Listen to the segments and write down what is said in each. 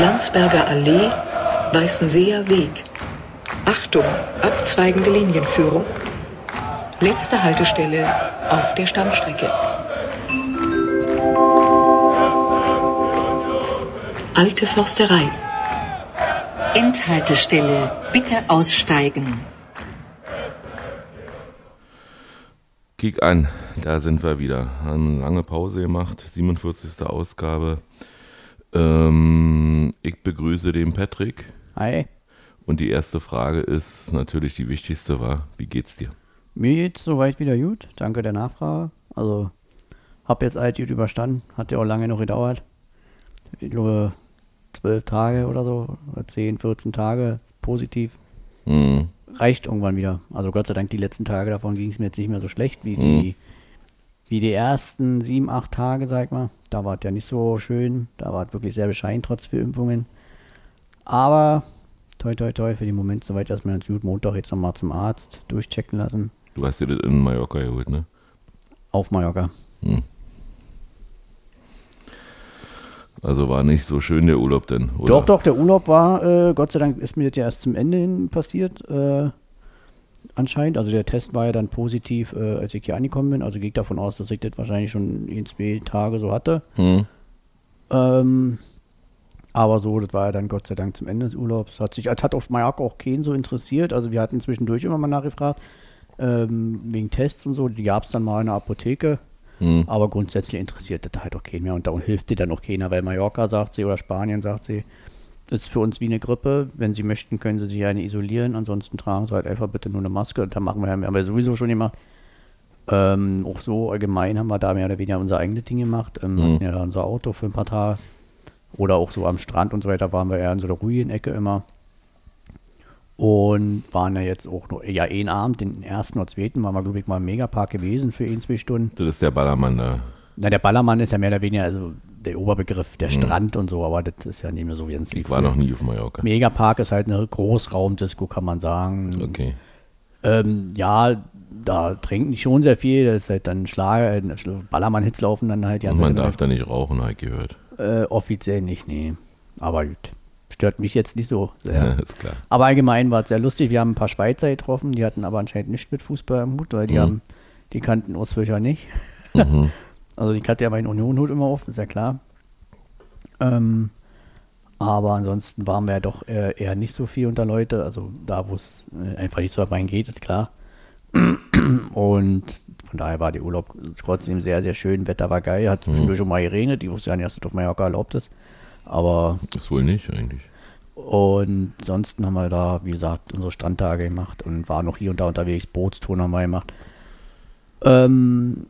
Landsberger Allee, Weißenseer Weg. Achtung, abzweigende Linienführung. Letzte Haltestelle auf der Stammstrecke. Alte Försterei. Endhaltestelle. Bitte aussteigen. Kick an, da sind wir wieder. Haben eine lange Pause gemacht, 47. Ausgabe. Ähm, ich begrüße den Patrick. Hi. Und die erste Frage ist natürlich die wichtigste war, wie geht's dir? Mir geht's soweit wieder gut. Danke der Nachfrage. Also, hab jetzt alt gut überstanden. Hat ja auch lange noch gedauert. Ich glaube, zwölf Tage oder so, oder 10, 14 Tage positiv. Mhm. Reicht irgendwann wieder. Also Gott sei Dank, die letzten Tage davon ging es mir jetzt nicht mehr so schlecht wie Mhm. Wie die ersten sieben, acht Tage, sag mal. Da war es ja nicht so schön. Da war es wirklich sehr bescheiden, trotz vier Impfungen. Aber toi toi toi für den Moment soweit erstmal ganz gut. Montag jetzt nochmal zum Arzt durchchecken lassen. Du hast dir das in Mallorca geholt, ne? Auf Mallorca. Hm. Also war nicht so schön der Urlaub denn, oder? Doch, doch, der Urlaub war, äh, Gott sei Dank ist mir das ja erst zum Ende hin passiert, äh, anscheinend. Also der Test war ja dann positiv, äh, als ich hier angekommen bin. Also gehe ich davon aus, dass ich das wahrscheinlich schon in zwei Tage so hatte. Hm. Ähm, aber so, das war ja dann Gott sei Dank zum Ende des Urlaubs. Hat sich, es hat auf Mallorca auch keinen so interessiert. Also wir hatten zwischendurch immer mal nachgefragt, ähm, wegen Tests und so. Die gab es dann mal in der Apotheke. Hm. Aber grundsätzlich interessiert das halt auch keinen mehr und darum hilft dir dann auch keiner, weil Mallorca sagt sie oder Spanien sagt sie, ist für uns wie eine Grippe. Wenn sie möchten, können sie sich eine isolieren. Ansonsten tragen sie halt einfach bitte nur eine Maske. Und dann machen wir, haben wir sowieso schon gemacht. Ähm, auch so allgemein haben wir da mehr oder weniger unser eigenes Ding gemacht. Ähm, Mhm. Hatten ja da unser Auto für ein paar Tage. Oder auch so am Strand und so weiter waren wir eher in so der ruhigen Ecke immer. Und waren ja jetzt auch nur, ja, einen Abend, den ersten oder zweiten, waren wir, glaube ich, mal im Megapark gewesen für ein, zwei Stunden. Das ist der Ballermann da. Na, der Ballermann ist ja mehr oder weniger also der Oberbegriff, der Strand und so, aber das ist ja nicht mehr so wie ein Ich war noch nie auf Mallorca. Megapark ist halt eine Großraumdisco, kann man sagen. Okay. Ähm, ja, da trinken die schon sehr viel. Das ist halt dann Schlager, äh, Ballermann-Hits laufen dann halt. Und man darf da nicht rauchen, habe ich gehört. Äh, offiziell nicht, nee. Aber gut. Stört mich jetzt nicht so Ja, sehr. ist klar. Aber allgemein war es sehr lustig. Wir haben ein paar Schweizer getroffen, die hatten aber anscheinend nichts mit Fußball am Hut, weil die Mhm. haben, die kannten Ostfischer nicht. Mhm. Also ich hatte ja meinen Union-Hut immer auf, ist ja klar. Ähm, aber ansonsten waren wir ja doch eher, eher nicht so viel unter Leute. Also da, wo es äh, einfach nicht so reingeht, ist klar. Und von daher war der Urlaub trotzdem sehr, sehr schön. Wetter war geil, hat zwischendurch schon mal geregnet. Ich wusste ja nicht, dass es auf Mallorca erlaubt ist. Aber Ist wohl nicht eigentlich. und ansonsten haben wir da, wie gesagt, unsere Strandtage gemacht und waren noch hier und da unterwegs. Bootstouren haben wir gemacht. Ähm,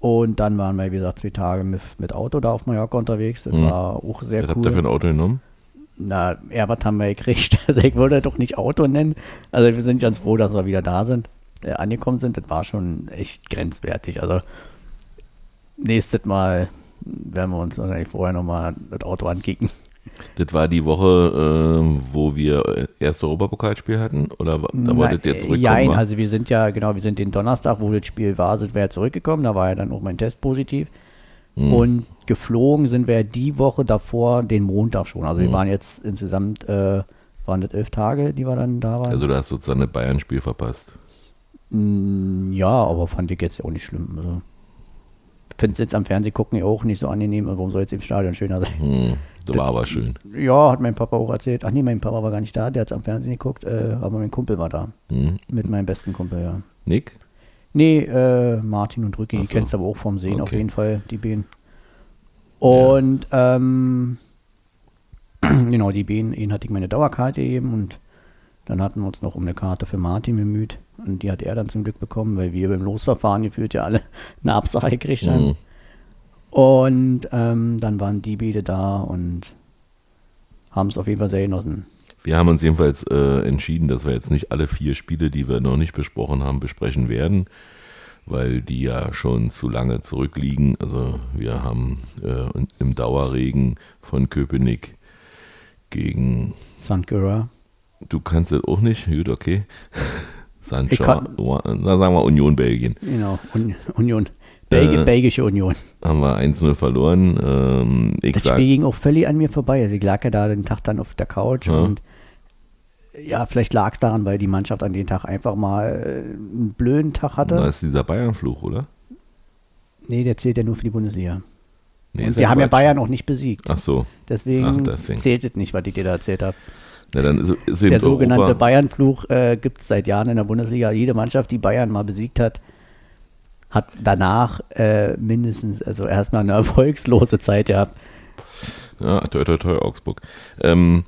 und dann waren wir, wie gesagt, zwei Tage mit, mit Auto da auf Mallorca unterwegs. Das Mhm. war auch sehr Was habt ihr für cool. ein Auto genommen? Na, ja, was haben wir gekriegt? Also ich würde doch nicht Auto nennen. Also wir sind ganz froh, dass wir wieder da sind, äh, angekommen sind. Das war schon echt grenzwertig. Also nächstes Mal werden wir uns wahrscheinlich vorher nochmal das Auto ankicken. Das war die Woche, äh, wo wir erst Europapokalspiel hatten? Oder da wolltet ihr zurückkommen? Nein, also wir sind ja, genau, wir sind den Donnerstag, wo das Spiel war, sind wir ja zurückgekommen. Da war ja dann auch mein Test positiv. Hm. Und geflogen sind wir die Woche davor, den Montag schon. Also wir Mhm. waren jetzt insgesamt, äh, waren das elf Tage, die wir dann da waren. Also du hast sozusagen das Bayern-Spiel verpasst. Mm, ja, aber fand ich jetzt auch nicht schlimm. Also, finde es jetzt am Fernsehen gucken ja auch nicht so angenehm. Warum soll jetzt im Stadion schöner sein? Hm, das war aber schön. Ja, hat mein Papa auch erzählt. Ach nee, mein Papa war gar nicht da, der hat es am Fernsehen geguckt, äh, aber mein Kumpel war da. Hm. Mit meinem besten Kumpel, ja. Nick? Nee, äh, Martin und Rücki, Ach die so. kennst du aber auch vom Sehen auf Okay. jeden Fall, die Bienen. Und ähm, genau, die Bienen, ihnen hatte ich meine Dauerkarte gegeben und dann hatten wir uns noch um eine Karte für Martin bemüht und die hat er dann zum Glück bekommen, weil wir beim Losverfahren gefühlt ja alle eine Absage gekriegt haben. Hm. Und ähm, dann waren die beide da und haben es auf jeden Fall sehr genossen. Wir haben uns jedenfalls äh, entschieden, dass wir jetzt nicht alle vier Spiele, die wir noch nicht besprochen haben, besprechen werden, weil die ja schon zu lange zurückliegen. Also wir haben äh, im Dauerregen von Köpenick gegen. Gerard. du kannst es auch nicht, gut, okay. Sancho, sagen wir Union Belgien. Genau, Union. Belgien, äh, Belgische Union. Haben wir 1-0 verloren. Ähm, das sag, Spiel ging auch völlig an mir vorbei. Also ich lag ja da den Tag dann auf der Couch ja. und ja, vielleicht lag es daran, weil die Mannschaft an dem Tag einfach mal einen blöden Tag hatte. Da ist dieser Bayern-Fluch, oder? Nee, der zählt ja nur für die Bundesliga. Nee, und wir haben ja Bayern auch nicht besiegt. Ach so. Deswegen, Ach, deswegen. zählt es nicht, was ich dir da erzählt habe. Ja, der sogenannte Bayern-Fluch äh, gibt es seit Jahren in der Bundesliga. Jede Mannschaft, die Bayern mal besiegt hat, hat danach äh, mindestens, also erstmal eine erfolgslose Zeit gehabt. Ja, toi, toi, toi, Augsburg. Ähm,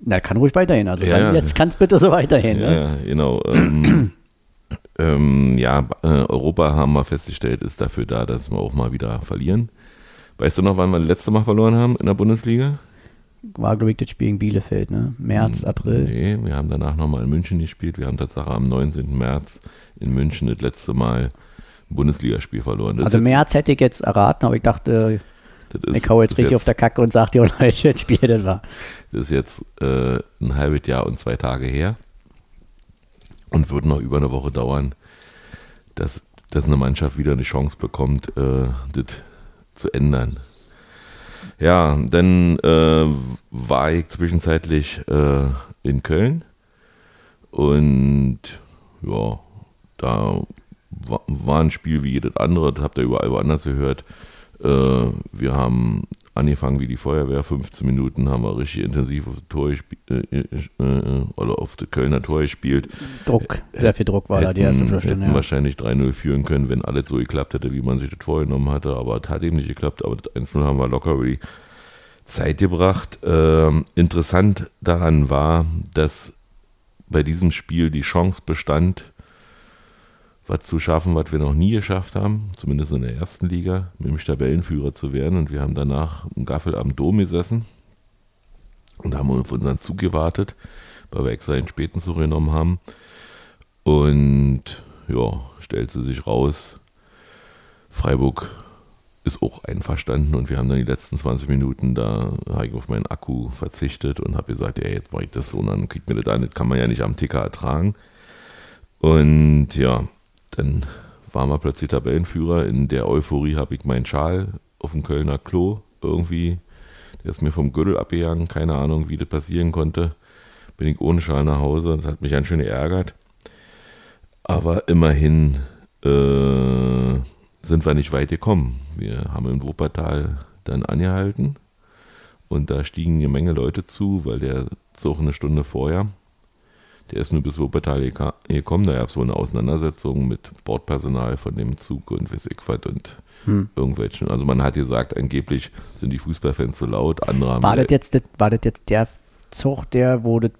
Na, kann ruhig weiterhin. Also ja, jetzt kann es bitte so weiterhin. Ja, ne? genau. Ähm, ähm, ja, äh, Europa haben wir festgestellt, ist dafür da, dass wir auch mal wieder verlieren. Weißt du noch, wann wir das letzte Mal verloren haben in der Bundesliga? War, glaube ich, das Spiel gegen Bielefeld, ne? März, hm, April. Nee, wir haben danach nochmal in München gespielt. Wir haben tatsächlich am 19. März in München das letzte Mal Bundesligaspiel verloren. Das also März hätte ich jetzt erraten, aber ich dachte, ist, ich hau jetzt richtig jetzt, auf der Kacke und sag dir, welches Spiel das war. Das ist jetzt äh, ein halbes Jahr und zwei Tage her und wird noch über eine Woche dauern, dass, dass eine Mannschaft wieder eine Chance bekommt, äh, das zu ändern. Ja, dann äh, war ich zwischenzeitlich äh, in Köln und ja, da war, war, ein Spiel wie jedes andere, das habt ihr überall woanders gehört. Äh, wir haben angefangen wie die Feuerwehr. 15 Minuten haben wir richtig intensiv auf, Tor gespielt, äh, äh, äh, oder auf das Kölner Tor gespielt. Druck, sehr viel Druck war hätten, da die erste Viertelstunde. Hätten ja. wahrscheinlich 3-0 führen können, wenn alles so geklappt hätte, wie man sich das vorgenommen hatte. Aber es hat eben nicht geklappt. Aber das 1-0 haben wir locker über die Zeit gebracht. Ähm, interessant daran war, dass bei diesem Spiel die Chance bestand, was zu schaffen, was wir noch nie geschafft haben, zumindest in der ersten Liga, mit dem Tabellenführer zu werden. Und wir haben danach einen Gaffel am Dom gesessen und haben auf unseren Zug gewartet, weil wir extra den späten Zug genommen haben. Und ja, stellte sich raus, Freiburg ist auch einverstanden und wir haben dann die letzten 20 Minuten da ich auf meinen Akku verzichtet und habe gesagt, ja, jetzt mache ich das so und dann kriegt mir das an, das kann man ja nicht am Ticker ertragen. Und ja, dann waren wir plötzlich Tabellenführer. In der Euphorie habe ich meinen Schal auf dem Kölner Klo irgendwie. Der ist mir vom Gürtel abgegangen. Keine Ahnung, wie das passieren konnte. Bin ich ohne Schal nach Hause. Das hat mich ganz schön geärgert. Aber immerhin äh, sind wir nicht weit gekommen. Wir haben im Wuppertal dann angehalten. Und da stiegen eine Menge Leute zu, weil der Zug eine Stunde vorher der ist nur bis Wuppertal gekommen. Da gab es wohl eine Auseinandersetzung mit Bordpersonal von dem Zug und weiß ich was und hm. irgendwelchen. Also man hat gesagt, angeblich sind die Fußballfans zu laut. Andere haben war, das jetzt, war das jetzt der Zug, der, wo das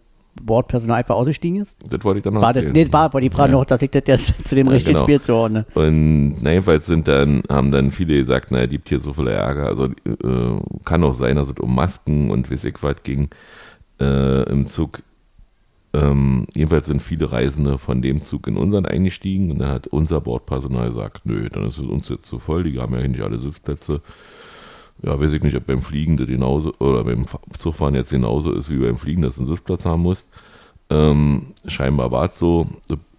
Bordpersonal einfach ausgestiegen ist? Das wollte ich dann noch war erzählen. Das, nee, war, war die Frage ja. noch, dass ich das jetzt zu dem ja, richtigen genau. Spiel zuordne. Und na, jedenfalls sind dann, haben dann viele gesagt, naja, gibt hier so viel Ärger. Also äh, kann auch sein, dass es um Masken und weiß ich was ging äh, im Zug. Ähm, jedenfalls sind viele Reisende von dem Zug in unseren eingestiegen und dann hat unser Bordpersonal gesagt, nö, dann ist es uns jetzt zu voll, die haben ja nicht alle Sitzplätze. Ja, weiß ich nicht, ob beim Fliegen das genauso oder beim Zugfahren jetzt genauso ist wie beim Fliegen, dass du einen Sitzplatz haben musst. Ähm, scheinbar war es so.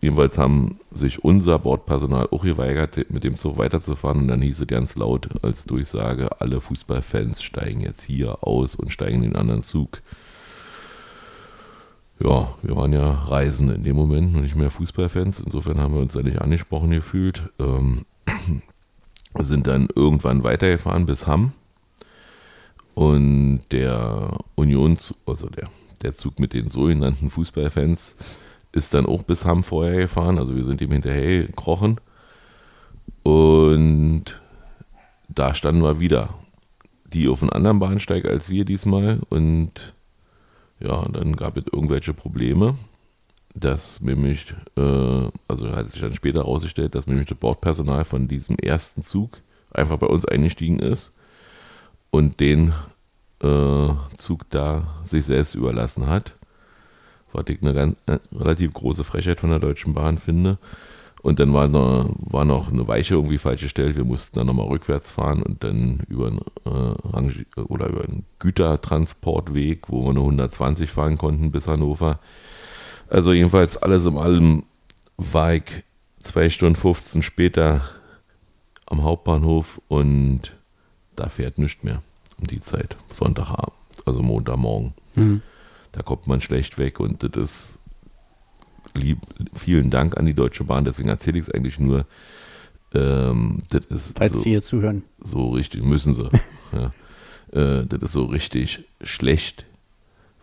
Jedenfalls haben sich unser Bordpersonal auch geweigert, mit dem Zug weiterzufahren. Und dann hieß es ganz laut als Durchsage, alle Fußballfans steigen jetzt hier aus und steigen in den anderen Zug ja, wir waren ja Reisende in dem Moment und nicht mehr Fußballfans. Insofern haben wir uns da nicht angesprochen gefühlt. Ähm, sind dann irgendwann weitergefahren bis Hamm. Und der Union, also der, der Zug mit den sogenannten Fußballfans, ist dann auch bis Hamm vorher gefahren. Also wir sind ihm hinterher gekrochen. Und da standen wir wieder. Die auf einem anderen Bahnsteig als wir diesmal. Und ja, und dann gab es irgendwelche Probleme, dass nämlich, äh, also hat sich dann später herausgestellt, dass nämlich das Bordpersonal von diesem ersten Zug einfach bei uns eingestiegen ist und den äh, Zug da sich selbst überlassen hat. Was ich eine ganz, äh, relativ große Frechheit von der Deutschen Bahn finde. Und dann war noch, war noch eine Weiche irgendwie falsch gestellt. Wir mussten dann nochmal rückwärts fahren und dann über einen, äh, oder über einen Gütertransportweg, wo wir nur 120 fahren konnten bis Hannover. Also jedenfalls alles in allem war ich zwei Stunden 15 später am Hauptbahnhof und da fährt nichts mehr um die Zeit, Sonntagabend, also Montagmorgen. Mhm. Da kommt man schlecht weg und das ist lieb, vielen Dank an die Deutsche Bahn, deswegen erzähle ich es eigentlich nur. Ähm, das ist Falls so, Sie hier zuhören. so richtig, müssen sie. ja. äh, das ist so richtig schlecht,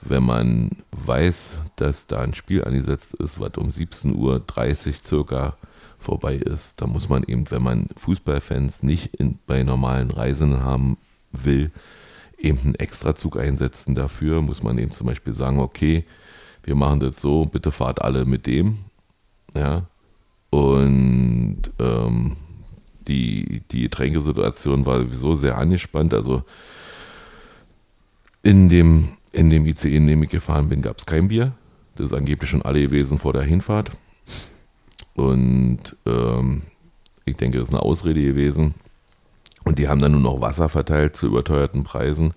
wenn man weiß, dass da ein Spiel angesetzt ist, was um 17.30 Uhr circa vorbei ist. Da muss man eben, wenn man Fußballfans nicht in, bei normalen Reisen haben will, eben einen Extrazug einsetzen dafür. Muss man eben zum Beispiel sagen, okay, wir machen das so, bitte fahrt alle mit dem. Ja. Und ähm, die, die Getränkesituation war sowieso sehr angespannt. Also in dem, in dem ICE, in dem ich gefahren bin, gab es kein Bier. Das ist angeblich schon alle gewesen vor der Hinfahrt. Und ähm, ich denke, das ist eine Ausrede gewesen. Und die haben dann nur noch Wasser verteilt zu überteuerten Preisen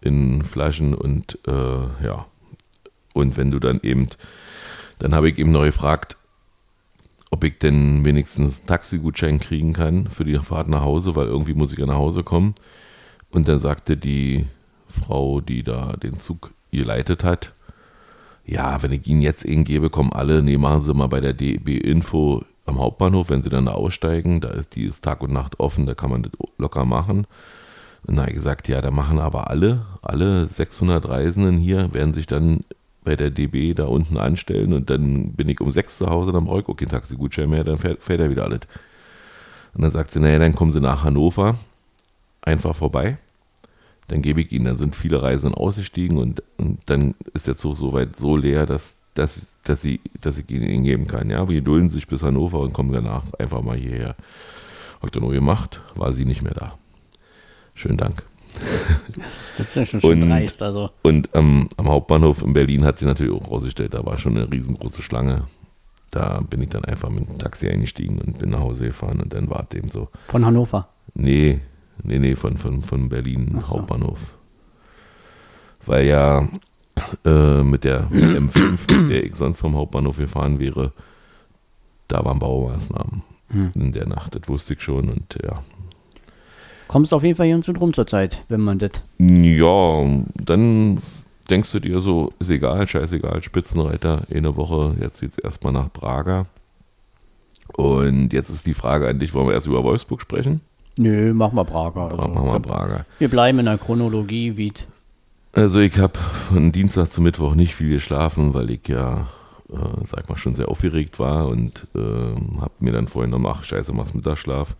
in Flaschen und äh, ja. Und wenn du dann eben, dann habe ich eben noch gefragt, ob ich denn wenigstens einen Taxigutschein kriegen kann für die Fahrt nach Hause, weil irgendwie muss ich ja nach Hause kommen. Und dann sagte die Frau, die da den Zug geleitet hat, ja, wenn ich Ihnen jetzt einen gebe, kommen alle, nee, machen Sie mal bei der DB Info am Hauptbahnhof, wenn Sie dann da aussteigen, da ist die ist Tag und Nacht offen, da kann man das locker machen. Und dann habe ich gesagt, ja, da machen aber alle, alle 600 Reisenden hier, werden sich dann bei der DB da unten anstellen und dann bin ich um sechs zu Hause, dann brauche ich auch keinen Taxigutschein mehr, dann fährt, fährt er wieder alles. Und dann sagt sie, naja, dann kommen Sie nach Hannover, einfach vorbei dann gebe ich ihnen, dann sind viele Reisenden ausgestiegen und, und dann ist der Zug soweit so leer, dass, dass, dass, sie, dass ich ihnen geben kann. Ja, wir dulden sich bis Hannover und kommen danach einfach mal hierher. Hab ich dann nur gemacht, war sie nicht mehr da. Schönen Dank. Das ist, das ist ja schon, schon Und- dreist. Also. Und ähm, am Hauptbahnhof in Berlin hat sich natürlich auch rausgestellt, da war schon eine riesengroße Schlange. Da bin ich dann einfach mit dem Taxi eingestiegen und bin nach Hause gefahren und dann war es eben so. Von Hannover. Nee, nee, nee, von, von, von Berlin so. Hauptbahnhof. Weil ja äh, mit der M5, mit der ich sonst vom Hauptbahnhof gefahren wäre, da waren Baumaßnahmen Hm. in der Nacht. Das wusste ich schon und ja. Kommst auf jeden Fall hier ins Rum zur Zeit, wenn man das. Ja, dann denkst du dir so, ist egal, scheißegal, Spitzenreiter, eine Woche, jetzt geht's erstmal nach Praga. Und jetzt ist die Frage an dich, wollen wir erst über Wolfsburg sprechen? Nö, machen wir Prager. Also, Machen wir Praga. wir bleiben in der Chronologie, wie Also ich habe von Dienstag zu Mittwoch nicht viel geschlafen, weil ich ja, äh, sag mal, schon sehr aufgeregt war und äh, habe mir dann vorhin noch, ach scheiße, mach's Mittagsschlaf.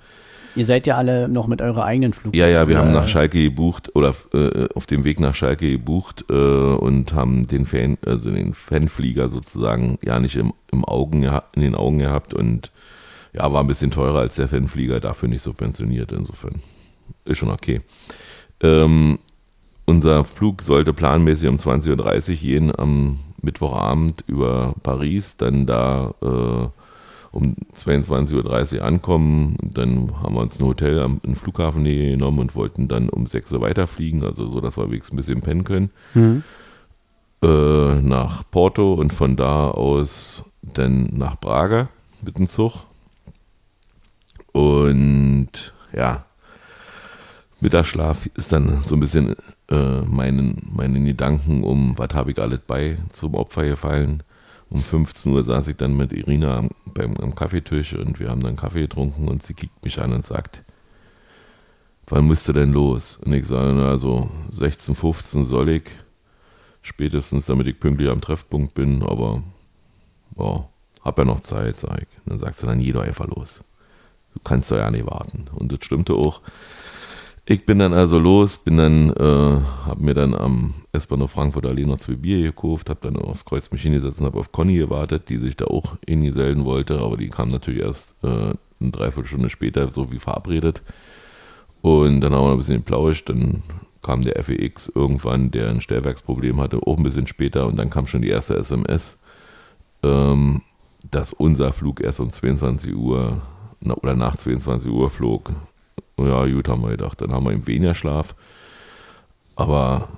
Ihr seid ja alle noch mit eurer eigenen Flug. Ja, ja, wir haben nach Schalke gebucht oder äh, auf dem Weg nach Schalke gebucht äh, und haben den Fan, also den Fanflieger sozusagen ja nicht im, im Augen in den Augen gehabt und ja, war ein bisschen teurer als der Fanflieger, dafür nicht subventioniert, insofern ist schon okay. Ähm, unser Flug sollte planmäßig um 20.30 Uhr gehen am Mittwochabend über Paris, dann da äh, um 22.30 Uhr ankommen. Dann haben wir uns ein Hotel am im Flughafen Nähe genommen und wollten dann um 6 Uhr weiterfliegen, also so, dass wir wenigstens ein bisschen pennen können. Mhm. Äh, nach Porto und von da aus dann nach Braga mit dem Zug. Und ja, Mittagsschlaf ist dann so ein bisschen äh, meinen, meinen Gedanken um, was habe ich alles bei zum Opfer gefallen. Um 15 Uhr saß ich dann mit Irina am, beim, am Kaffeetisch und wir haben dann Kaffee getrunken und sie kickt mich an und sagt, wann müsst ihr denn los? Und ich sage, na, so 16, 15 soll ich, spätestens, damit ich pünktlich am Treffpunkt bin, aber ja, hab ja noch Zeit, sag ich. Und dann sagt sie, dann doch einfach los. Du kannst doch ja nicht warten. Und das stimmte auch. Ich bin dann also los, bin dann, äh, hab mir dann am S-Bahnhof Frankfurt Allee noch zwei Bier gekauft, hab dann aufs Kreuz mich hingesetzt und hab auf Conny gewartet, die sich da auch hingesellen wollte, aber die kam natürlich erst äh, eine Dreiviertelstunde später, so wie verabredet. Und dann haben wir ein bisschen geplauscht, dann kam der FEX irgendwann, der ein Stellwerksproblem hatte, auch ein bisschen später und dann kam schon die erste SMS, ähm, dass unser Flug erst um 22 Uhr oder nach 22 Uhr flog. Ja, gut, haben wir gedacht. Dann haben wir eben weniger Schlaf. Aber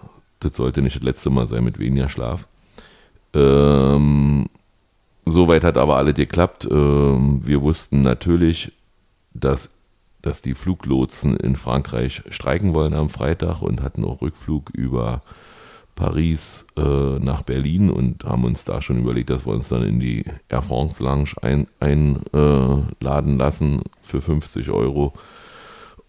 das sollte nicht das letzte Mal sein mit weniger Schlaf. Ähm, soweit hat aber alles geklappt. Ähm, wir wussten natürlich, dass, dass die Fluglotsen in Frankreich streiken wollen am Freitag und hatten auch Rückflug über Paris äh, nach Berlin und haben uns da schon überlegt, dass wir uns dann in die Air France Lounge einladen ein, äh, lassen für 50 Euro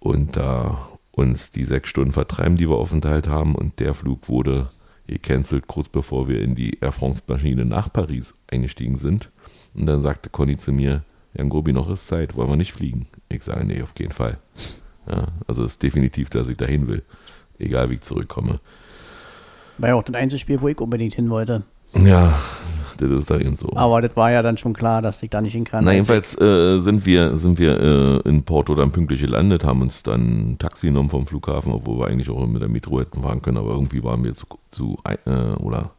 und da uns die sechs Stunden vertreiben, die wir aufenthalten haben. Und der Flug wurde gecancelt, kurz bevor wir in die Air France Maschine nach Paris eingestiegen sind. Und dann sagte Conny zu mir, Jan Gobi, noch ist Zeit, wollen wir nicht fliegen? Ich sage, nee, auf keinen Fall. Ja, also ist definitiv, dass ich dahin will, egal wie ich zurückkomme. War ja auch das einzige Spiel, wo ich unbedingt hin wollte. Ja, das ist da eben so. Aber das war ja dann schon klar, dass ich da nicht hin kann. Na, jedenfalls äh, sind wir, sind wir äh, in Porto dann pünktlich gelandet, haben uns dann ein Taxi genommen vom Flughafen, obwohl wir eigentlich auch mit der Metro hätten fahren können, aber irgendwie waren wir zu, zu äh, oder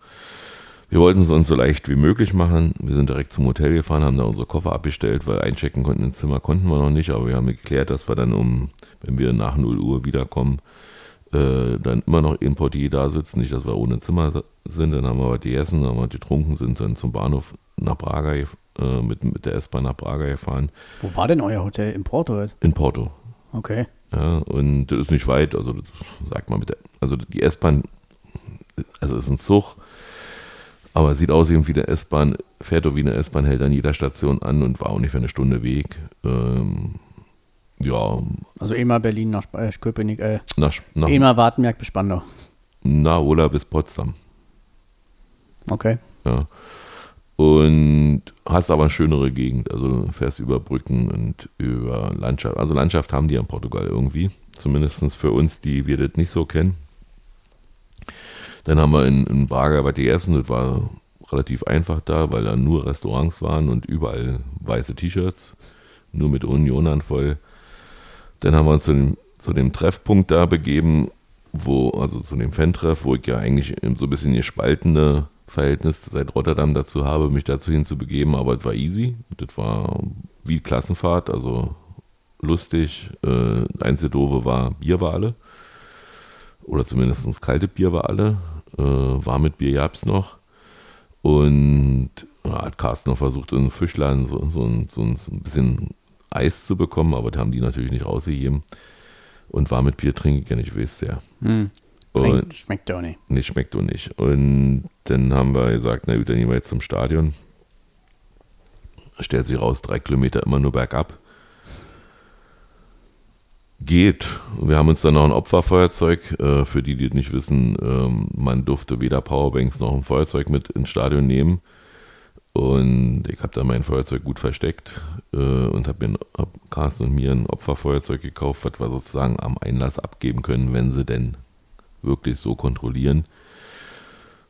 wir wollten es uns so leicht wie möglich machen. Wir sind direkt zum Hotel gefahren, haben da unsere Koffer abgestellt, weil einchecken konnten ins Zimmer konnten wir noch nicht, aber wir haben geklärt, dass wir dann um, wenn wir nach 0 Uhr wiederkommen, äh, dann immer noch im Portier da sitzen, nicht, dass wir ohne Zimmer sind, dann haben wir was gegessen, dann haben wir getrunken, sind dann zum Bahnhof nach Braga äh, mit, mit der S-Bahn nach Braga gefahren. Wo war denn euer Hotel? In Porto? Halt? In Porto. Okay. Ja, und das ist nicht weit, also das, sagt man mit der, also die S-Bahn, also ist ein Zug, aber sieht aus wie eine S-Bahn, fährt doch wie eine S-Bahn, hält an jeder Station an und war auch nicht für eine Stunde Weg. Ähm, ja. Also immer Berlin nach äh, Köpenick, äh, nach, nach, immer Wartenberg bis Spandau. Na, oder bis Potsdam. Okay. Ja. Und hast aber eine schönere Gegend. Also du fährst über Brücken und über Landschaft. Also Landschaft haben die in Portugal irgendwie. Zumindest für uns, die wir das nicht so kennen. Dann haben wir in, in Braga was gegessen. Das war relativ einfach da, weil da nur Restaurants waren und überall weiße T-Shirts. Nur mit Unionern voll. Dann haben wir uns zu dem, zu dem Treffpunkt da begeben, wo, also zu dem Fan-Treff, wo ich ja eigentlich so ein bisschen gespaltene Verhältnis seit Rotterdam dazu habe, mich dazu hinzubegeben, aber es war easy. Das war wie Klassenfahrt, also lustig. Äh, einzige Doofe war Bier war alle. Oder zumindest kalte Bier war alle. Äh, warmes Bier gab es noch. Und ja, hat Carsten noch versucht, in Fischladen so, so, so, so ein bisschen Eis zu bekommen, aber das haben die natürlich nicht rausgegeben. Und war mit Bier trinke ich ja nicht, wisst ihr. Hm. Und schmeckt auch nicht. Nee, schmeckt auch nicht. Und dann haben wir gesagt, na gut, dann gehen wir jetzt zum Stadion. Stellt sich raus, drei Kilometer immer nur bergab. Geht. Wir haben uns dann noch ein Opferfeuerzeug, äh, für die, die das nicht wissen, ähm, man durfte weder Powerbanks noch ein Feuerzeug mit ins Stadion nehmen. Und ich habe da mein Feuerzeug gut versteckt äh, und habe mir hab Carsten und mir ein Opferfeuerzeug gekauft, was wir sozusagen am Einlass abgeben können, wenn sie denn wirklich so kontrollieren.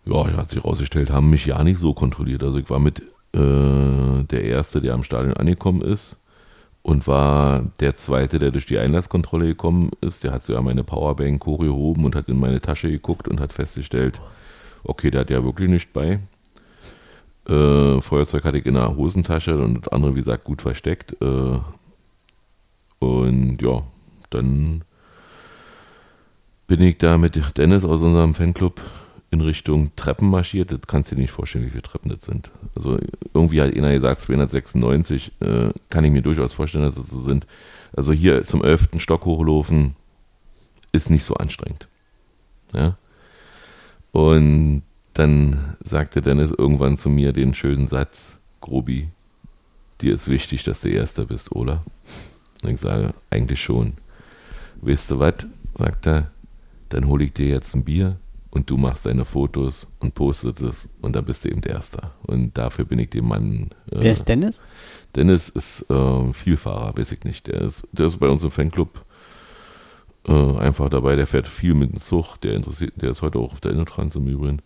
Ja, hat sich herausgestellt, haben mich ja nicht so kontrolliert. Also ich war mit äh, der Erste, der am Stadion angekommen ist und war der Zweite, der durch die Einlasskontrolle gekommen ist. Der hat sogar meine Powerbank hochgehoben und hat in meine Tasche geguckt und hat festgestellt, okay, der hat ja wirklich nichts bei. Äh, Feuerzeug hatte ich in der Hosentasche und das andere, wie gesagt, gut versteckt. Äh, und ja, dann bin ich da mit Dennis aus unserem Fanclub in Richtung Treppen marschiert. Das kannst du dir nicht vorstellen, wie viele Treppen das sind. Also irgendwie hat einer gesagt 296, äh, kann ich mir durchaus vorstellen, dass das so sind. Also hier zum 11. Stock hochlaufen ist nicht so anstrengend. Ja. Und dann sagte Dennis irgendwann zu mir den schönen Satz, Grobi, dir ist wichtig, dass du Erster bist, oder? Und ich sage, eigentlich schon. Weißt du was? sagt er, dann hole ich dir jetzt ein Bier und du machst deine Fotos und postest es und dann bist du eben der Erster. Und dafür bin ich dem Mann. Äh, Wer ist Dennis? Dennis ist äh, Vielfahrer, weiß ich nicht. Der ist, der ist bei uns im Fanclub äh, einfach dabei. Der fährt viel mit dem Zug. Der interessiert, der ist heute auch auf der Innotrans im Übrigen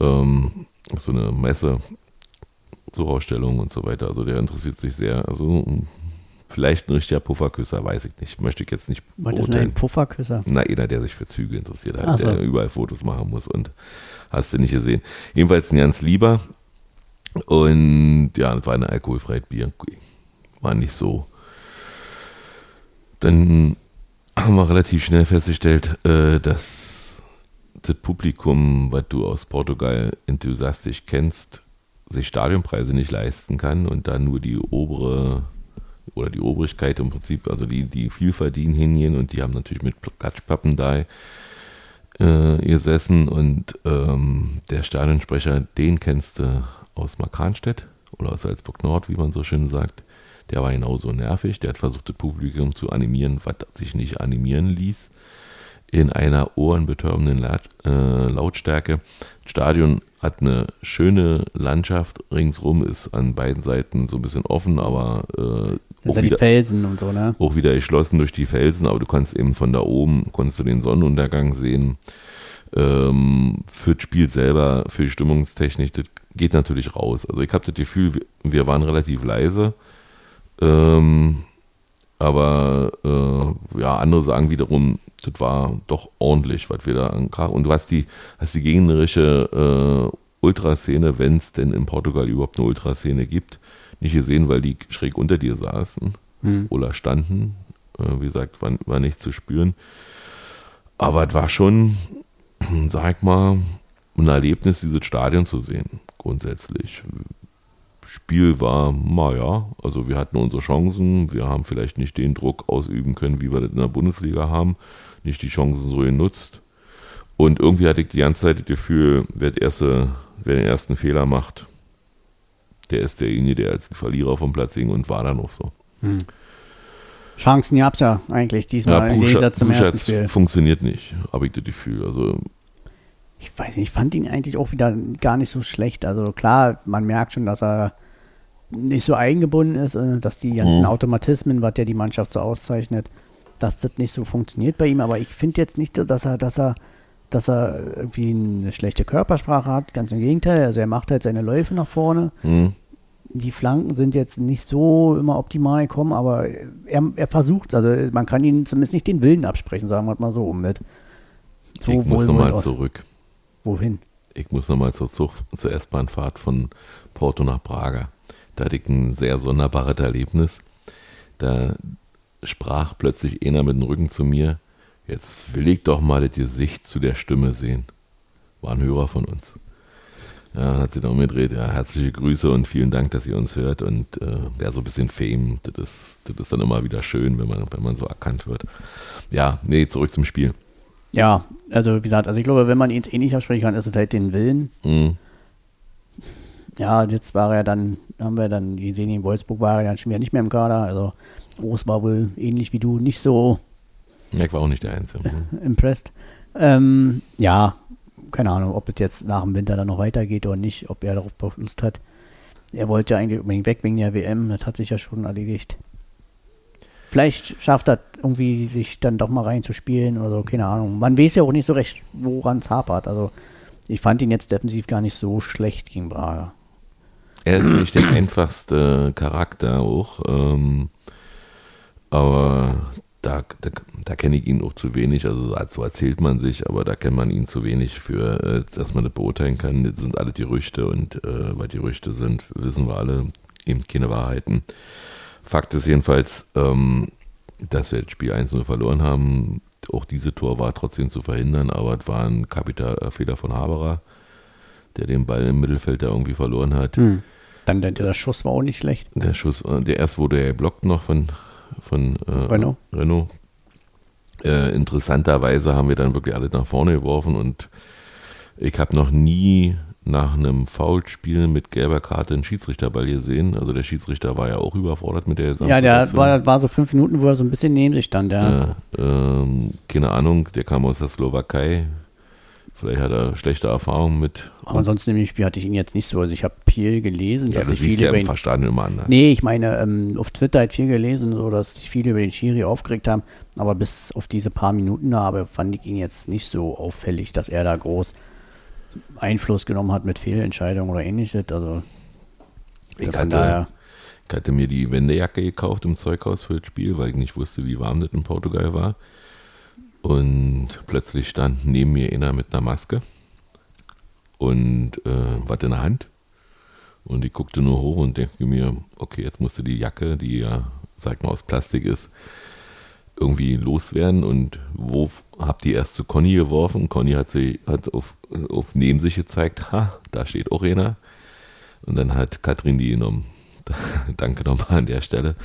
ähm, so eine Messe, Suchausstellung und so weiter. Also der interessiert sich sehr. Also vielleicht ein richtiger Pufferküsser, weiß ich nicht. Möchte ich jetzt nicht Was ist denn ein Pufferküsser? Na, einer, der sich für Züge interessiert hat, so. der überall Fotos machen muss und hast du nicht gesehen. Jedenfalls ein ganz lieber. Und ja, das war ein alkoholfreies Bier. War nicht so. Dann haben wir relativ schnell festgestellt, äh, dass das Publikum, was du aus Portugal enthusiastisch kennst, sich Stadionpreise nicht leisten kann und dann nur die obere oder die Obrigkeit im Prinzip, also die, die viel verdienen, hingehen und die haben natürlich mit Klatschpappen da äh, gesessen und ähm, der Stadionsprecher, den kennst du aus Markranstädt oder aus Salzburg Nord, wie man so schön sagt. Der war genauso nervig, der hat versucht, das Publikum zu animieren, was sich nicht animieren ließ in einer ohrenbetäubenden äh, Lautstärke. Das Stadion hat eine schöne Landschaft ringsrum, ist an beiden Seiten so ein bisschen offen, aber äh, das sind die Felsen und so, ne? Auch wieder erschlossen durch die Felsen, aber du kannst eben von da oben, konntest du den Sonnenuntergang sehen. Ähm, für das Spiel selber, für die Stimmungstechnik, das geht natürlich raus. Also ich habe das Gefühl, wir waren relativ leise. Ähm, aber äh, ja, andere sagen wiederum, das war doch ordentlich, was wir da an Und du hast die, hast die gegnerische äh, Ultraszene, wenn es denn in Portugal überhaupt eine Ultraszene gibt, nicht gesehen, weil die schräg unter dir saßen hm. oder standen. Äh, wie gesagt, war, war nicht zu spüren. Aber es war schon, sag mal, ein Erlebnis, dieses Stadion zu sehen, grundsätzlich. Spiel war, naja, also wir hatten unsere Chancen, wir haben vielleicht nicht den Druck ausüben können, wie wir das in der Bundesliga haben, nicht die Chancen so genutzt. Und irgendwie hatte ich die ganze Zeit das Gefühl, wer, erste, wer den ersten Fehler macht, der ist derjenige, der als Verlierer vom Platz ging und war dann noch so. Hm. Chancen gab es ja eigentlich diesmal ja, Pusha, zum Pusha ersten Spiel. funktioniert nicht, habe ich das Gefühl. Also ich weiß nicht, ich fand ihn eigentlich auch wieder gar nicht so schlecht. Also klar, man merkt schon, dass er nicht so eingebunden ist, äh, dass die ganzen mhm. Automatismen, was ja die Mannschaft so auszeichnet, dass das nicht so funktioniert bei ihm. Aber ich finde jetzt nicht, dass er, dass er, dass er irgendwie eine schlechte Körpersprache hat. Ganz im Gegenteil. Also er macht halt seine Läufe nach vorne. Mhm. Die Flanken sind jetzt nicht so immer optimal gekommen, aber er, er versucht Also man kann ihn zumindest nicht den Willen absprechen, sagen wir mal so. Mit so ich muss nochmal zurück. Wohin? Ich muss nochmal zur, Zug, zur S-Bahnfahrt von Porto nach Praga. Da hatte ich ein sehr sonderbares Erlebnis. Da sprach plötzlich einer mit dem Rücken zu mir, jetzt will ich doch mal das Gesicht zu der Stimme sehen. War ein Hörer von uns. Ja, hat sich dann umgedreht. Ja, herzliche Grüße und vielen Dank, dass ihr uns hört. Und äh, ja, so ein bisschen Fame, das ist, das ist dann immer wieder schön, wenn man, wenn man so erkannt wird. Ja, nee, zurück zum Spiel. Ja, also wie gesagt, also ich glaube, wenn man ihn eh nicht aussprechen kann, ist es halt den Willen. Mhm. Ja, jetzt war er dann, haben wir dann gesehen, in Wolfsburg war er dann schon wieder nicht mehr im Kader. Also Groß war wohl ähnlich wie du, nicht so. Ja, ich war auch nicht der Einzige. impressed. Ähm, ja, keine Ahnung, ob es jetzt nach dem Winter dann noch weitergeht oder nicht, ob er darauf Lust hat. Er wollte ja eigentlich unbedingt weg wegen der WM, das hat sich ja schon erledigt. Vielleicht schafft er irgendwie, sich dann doch mal reinzuspielen oder so, keine Ahnung. Man weiß ja auch nicht so recht, woran es hapert. Also, ich fand ihn jetzt defensiv gar nicht so schlecht gegen Braga. Er ist nicht der einfachste Charakter auch. Ähm, aber da, da, da kenne ich ihn auch zu wenig. Also so erzählt man sich, aber da kennt man ihn zu wenig für, äh, dass man das beurteilen kann. Das sind alle Gerüchte und äh, weil Gerüchte sind, wissen wir alle, eben keine Wahrheiten. Fakt ist jedenfalls, ähm, dass wir das Spiel 1-0 verloren haben. Auch diese Tor war trotzdem zu verhindern, aber es war ein Kapitalfehler von Haberer, der den Ball im Mittelfeld da irgendwie verloren hat. Hm. Dann der, der Schuss war auch nicht schlecht. Der Schuss, äh, der erst wurde ja geblockt noch von, von äh, Renault. Renault. Äh, interessanterweise haben wir dann wirklich alle nach vorne geworfen und ich habe noch nie nach einem Foulspiel mit gelber Karte einen Schiedsrichterball gesehen. Also der Schiedsrichter war ja auch überfordert mit der Ja, der war, war so fünf Minuten, wo er so ein bisschen neben sich stand, ja. ja ähm, keine Ahnung, der kam aus der Slowakei. Vielleicht hat er schlechte Erfahrungen mit. Aber ansonsten im Spiel hatte ich ihn jetzt nicht so. Also ich habe viel gelesen, ja, dass das ich viel über ihn, Verstanden immer anders. Nee, ich meine, ähm, auf Twitter hat viel gelesen, so dass sich viele über den Schiri aufgeregt haben. Aber bis auf diese paar Minuten habe, fand ich ihn jetzt nicht so auffällig, dass er da groß Einfluss genommen hat mit Fehlentscheidungen oder ähnliches. Also ich hatte, daher, ich hatte mir die Wendejacke gekauft im Zeughaus für das Spiel, weil ich nicht wusste, wie warm das in Portugal war. Und plötzlich stand neben mir einer mit einer Maske und äh, was in der Hand. Und ich guckte nur hoch und denke mir, okay, jetzt musste die Jacke, die ja, sag mal, aus Plastik ist, irgendwie loswerden. Und wo habt ihr erst zu Conny geworfen? Conny hat sie hat auf, auf neben sich gezeigt, ha, da steht auch einer. Und dann hat Katrin die genommen. Danke nochmal an der Stelle.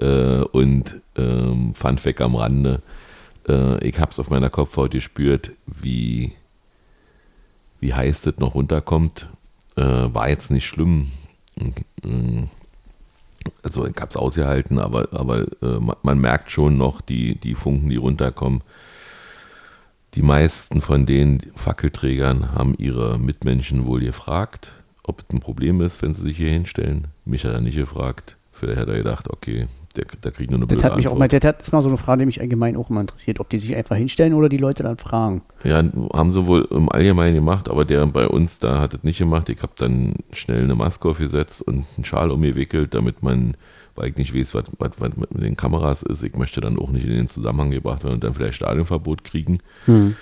Äh, und ähm, Fun Fact am Rande, äh, ich habe es auf meiner Kopfhaut gespürt, wie, wie heiß das noch runterkommt. Äh, war jetzt nicht schlimm. Äh, also ich habe es ausgehalten, aber, aber äh, man merkt schon noch die, die Funken, die runterkommen. Die meisten von den Fackelträgern haben ihre Mitmenschen wohl gefragt, ob es ein Problem ist, wenn sie sich hier hinstellen. Mich hat er nicht gefragt. Vielleicht hat er gedacht, okay, der, der kriegt nur eine das hat mich Antwort. auch mal, das hat, ist mal so eine Frage, die mich allgemein auch immer interessiert, ob die sich einfach hinstellen oder die Leute dann fragen. Ja, haben sie wohl im Allgemeinen gemacht, aber der bei uns da hat es nicht gemacht. Ich habe dann schnell eine Maske aufgesetzt und einen Schal umgewickelt, damit man, weil ich nicht weiß, was, was, was mit den Kameras ist, ich möchte dann auch nicht in den Zusammenhang gebracht werden und dann vielleicht Stadionverbot kriegen. Hm.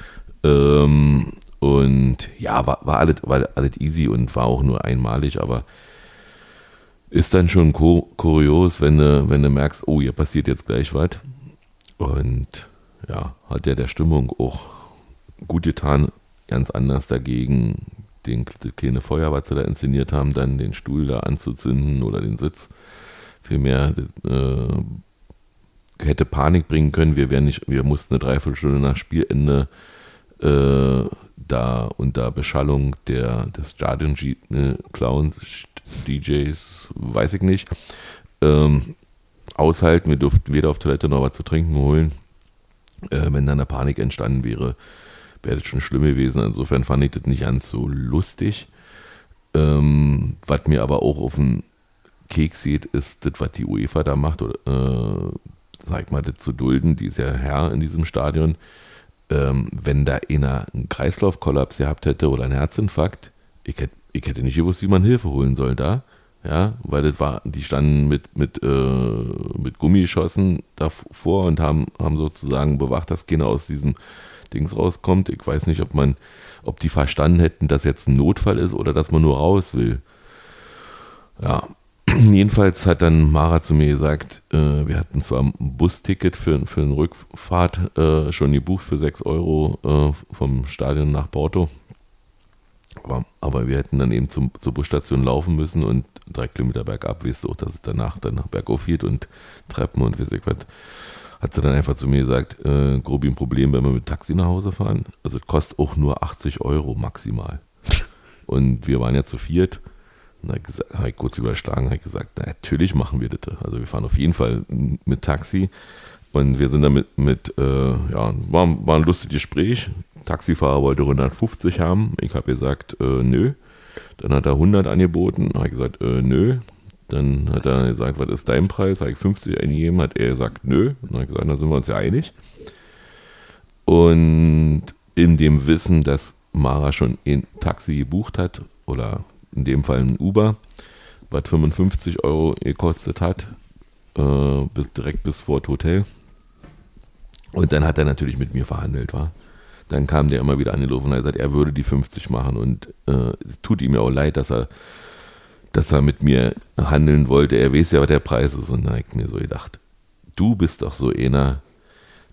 Ähm, und ja, war, war, alles, war alles easy und war auch nur einmalig, aber ist dann schon kurios, wenn du, wenn du merkst, oh, hier passiert jetzt gleich was. Und ja, hat ja der Stimmung auch gut getan, ganz anders dagegen, den, das kleine Feuer, was sie da inszeniert haben, dann den Stuhl da anzuzünden oder den Sitz. Vielmehr äh, hätte Panik bringen können. Wir, nicht, wir mussten eine Dreiviertelstunde nach Spielende äh, da unter Beschallung der, des Stadion äh, Clowns DJs, weiß ich nicht, ähm, aushalten. Wir durften weder auf Toilette noch was zu trinken holen. Äh, wenn dann eine Panik entstanden wäre, wäre das schon schlimm gewesen. Insofern fand ich das nicht ganz so lustig. Ähm, was mir aber auch auf den Keks sieht, ist das, was die UEFA da macht, oder äh, sag mal, das zu dulden. Die ist ja Herr in diesem Stadion. Ähm, wenn da einer einen Kreislaufkollaps gehabt hätte oder einen Herzinfarkt, ich hätte ich hätte nicht gewusst, wie man Hilfe holen soll da. Ja, weil das war, die standen mit, mit, äh, mit Gummischossen davor und haben, haben sozusagen bewacht, dass keiner aus diesem Dings rauskommt. Ich weiß nicht, ob man, ob die verstanden hätten, dass jetzt ein Notfall ist oder dass man nur raus will. Ja, jedenfalls hat dann Mara zu mir gesagt, äh, wir hatten zwar ein Busticket für, für eine Rückfahrt äh, schon gebucht für 6 Euro äh, vom Stadion nach Porto. Aber, aber wir hätten dann eben zum, zur Busstation laufen müssen und drei Kilometer bergab, weißt du auch, dass es danach dann bergauf geht und Treppen und weiß ich was. Hat sie dann einfach zu mir gesagt, äh, grob ein Problem, wenn wir mit Taxi nach Hause fahren. Also es kostet auch nur 80 Euro maximal. Und wir waren ja zu viert. Und da habe ich kurz überschlagen, habe gesagt, na, natürlich machen wir das. Also wir fahren auf jeden Fall mit Taxi. Und wir sind dann mit, äh, ja, war, war ein lustiges Gespräch. Taxifahrer wollte 150 haben. Ich habe gesagt, äh, nö. Dann hat er 100 angeboten. Habe ich gesagt, äh, nö. Dann hat er gesagt, was ist dein Preis? Habe ich 50 eingegeben. Hat er gesagt, nö. Dann habe ich gesagt, dann sind wir uns ja einig. Und in dem Wissen, dass Mara schon ein Taxi gebucht hat, oder in dem Fall ein Uber, was 55 Euro gekostet hat, äh, bis, direkt bis vor das Hotel. Und dann hat er natürlich mit mir verhandelt, war dann kam der immer wieder angelaufen und hat gesagt, er würde die 50 machen und äh, es tut ihm ja auch leid, dass er, dass er mit mir handeln wollte. Er weiß ja, was der Preis ist und da habe ich mir so gedacht, du bist doch so einer,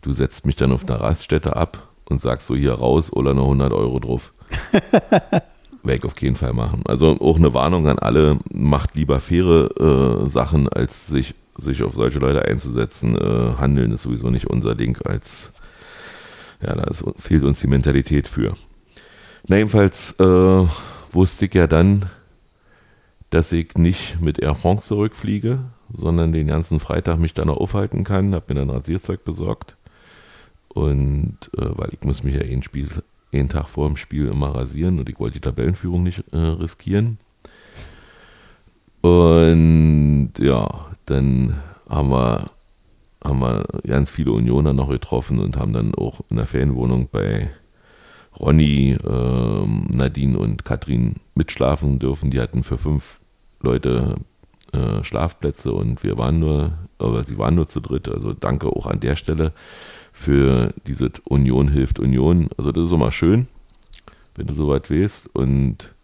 du setzt mich dann auf einer Raststätte ab und sagst so hier raus oder noch 100 Euro drauf. Ich auf jeden Fall machen. Also auch eine Warnung an alle, macht lieber faire äh, Sachen, als sich, sich auf solche Leute einzusetzen. Äh, Handeln ist sowieso nicht unser Ding als ja, da fehlt uns die Mentalität für. Na, jedenfalls äh, wusste ich ja dann, dass ich nicht mit Air France zurückfliege, sondern den ganzen Freitag mich da noch aufhalten kann. Habe mir dann Rasierzeug besorgt. Und äh, weil ich muss mich ja jeden, Spiel, jeden Tag vor dem Spiel immer rasieren und ich wollte die Tabellenführung nicht äh, riskieren. Und ja, dann haben wir haben wir ganz viele Unioner noch getroffen und haben dann auch in der Ferienwohnung bei Ronny, ähm, Nadine und Katrin mitschlafen dürfen. Die hatten für fünf Leute äh, Schlafplätze und wir waren nur, aber sie waren nur zu dritt. Also danke auch an der Stelle für diese Union hilft Union. Also das ist immer schön, wenn du soweit wehst. Und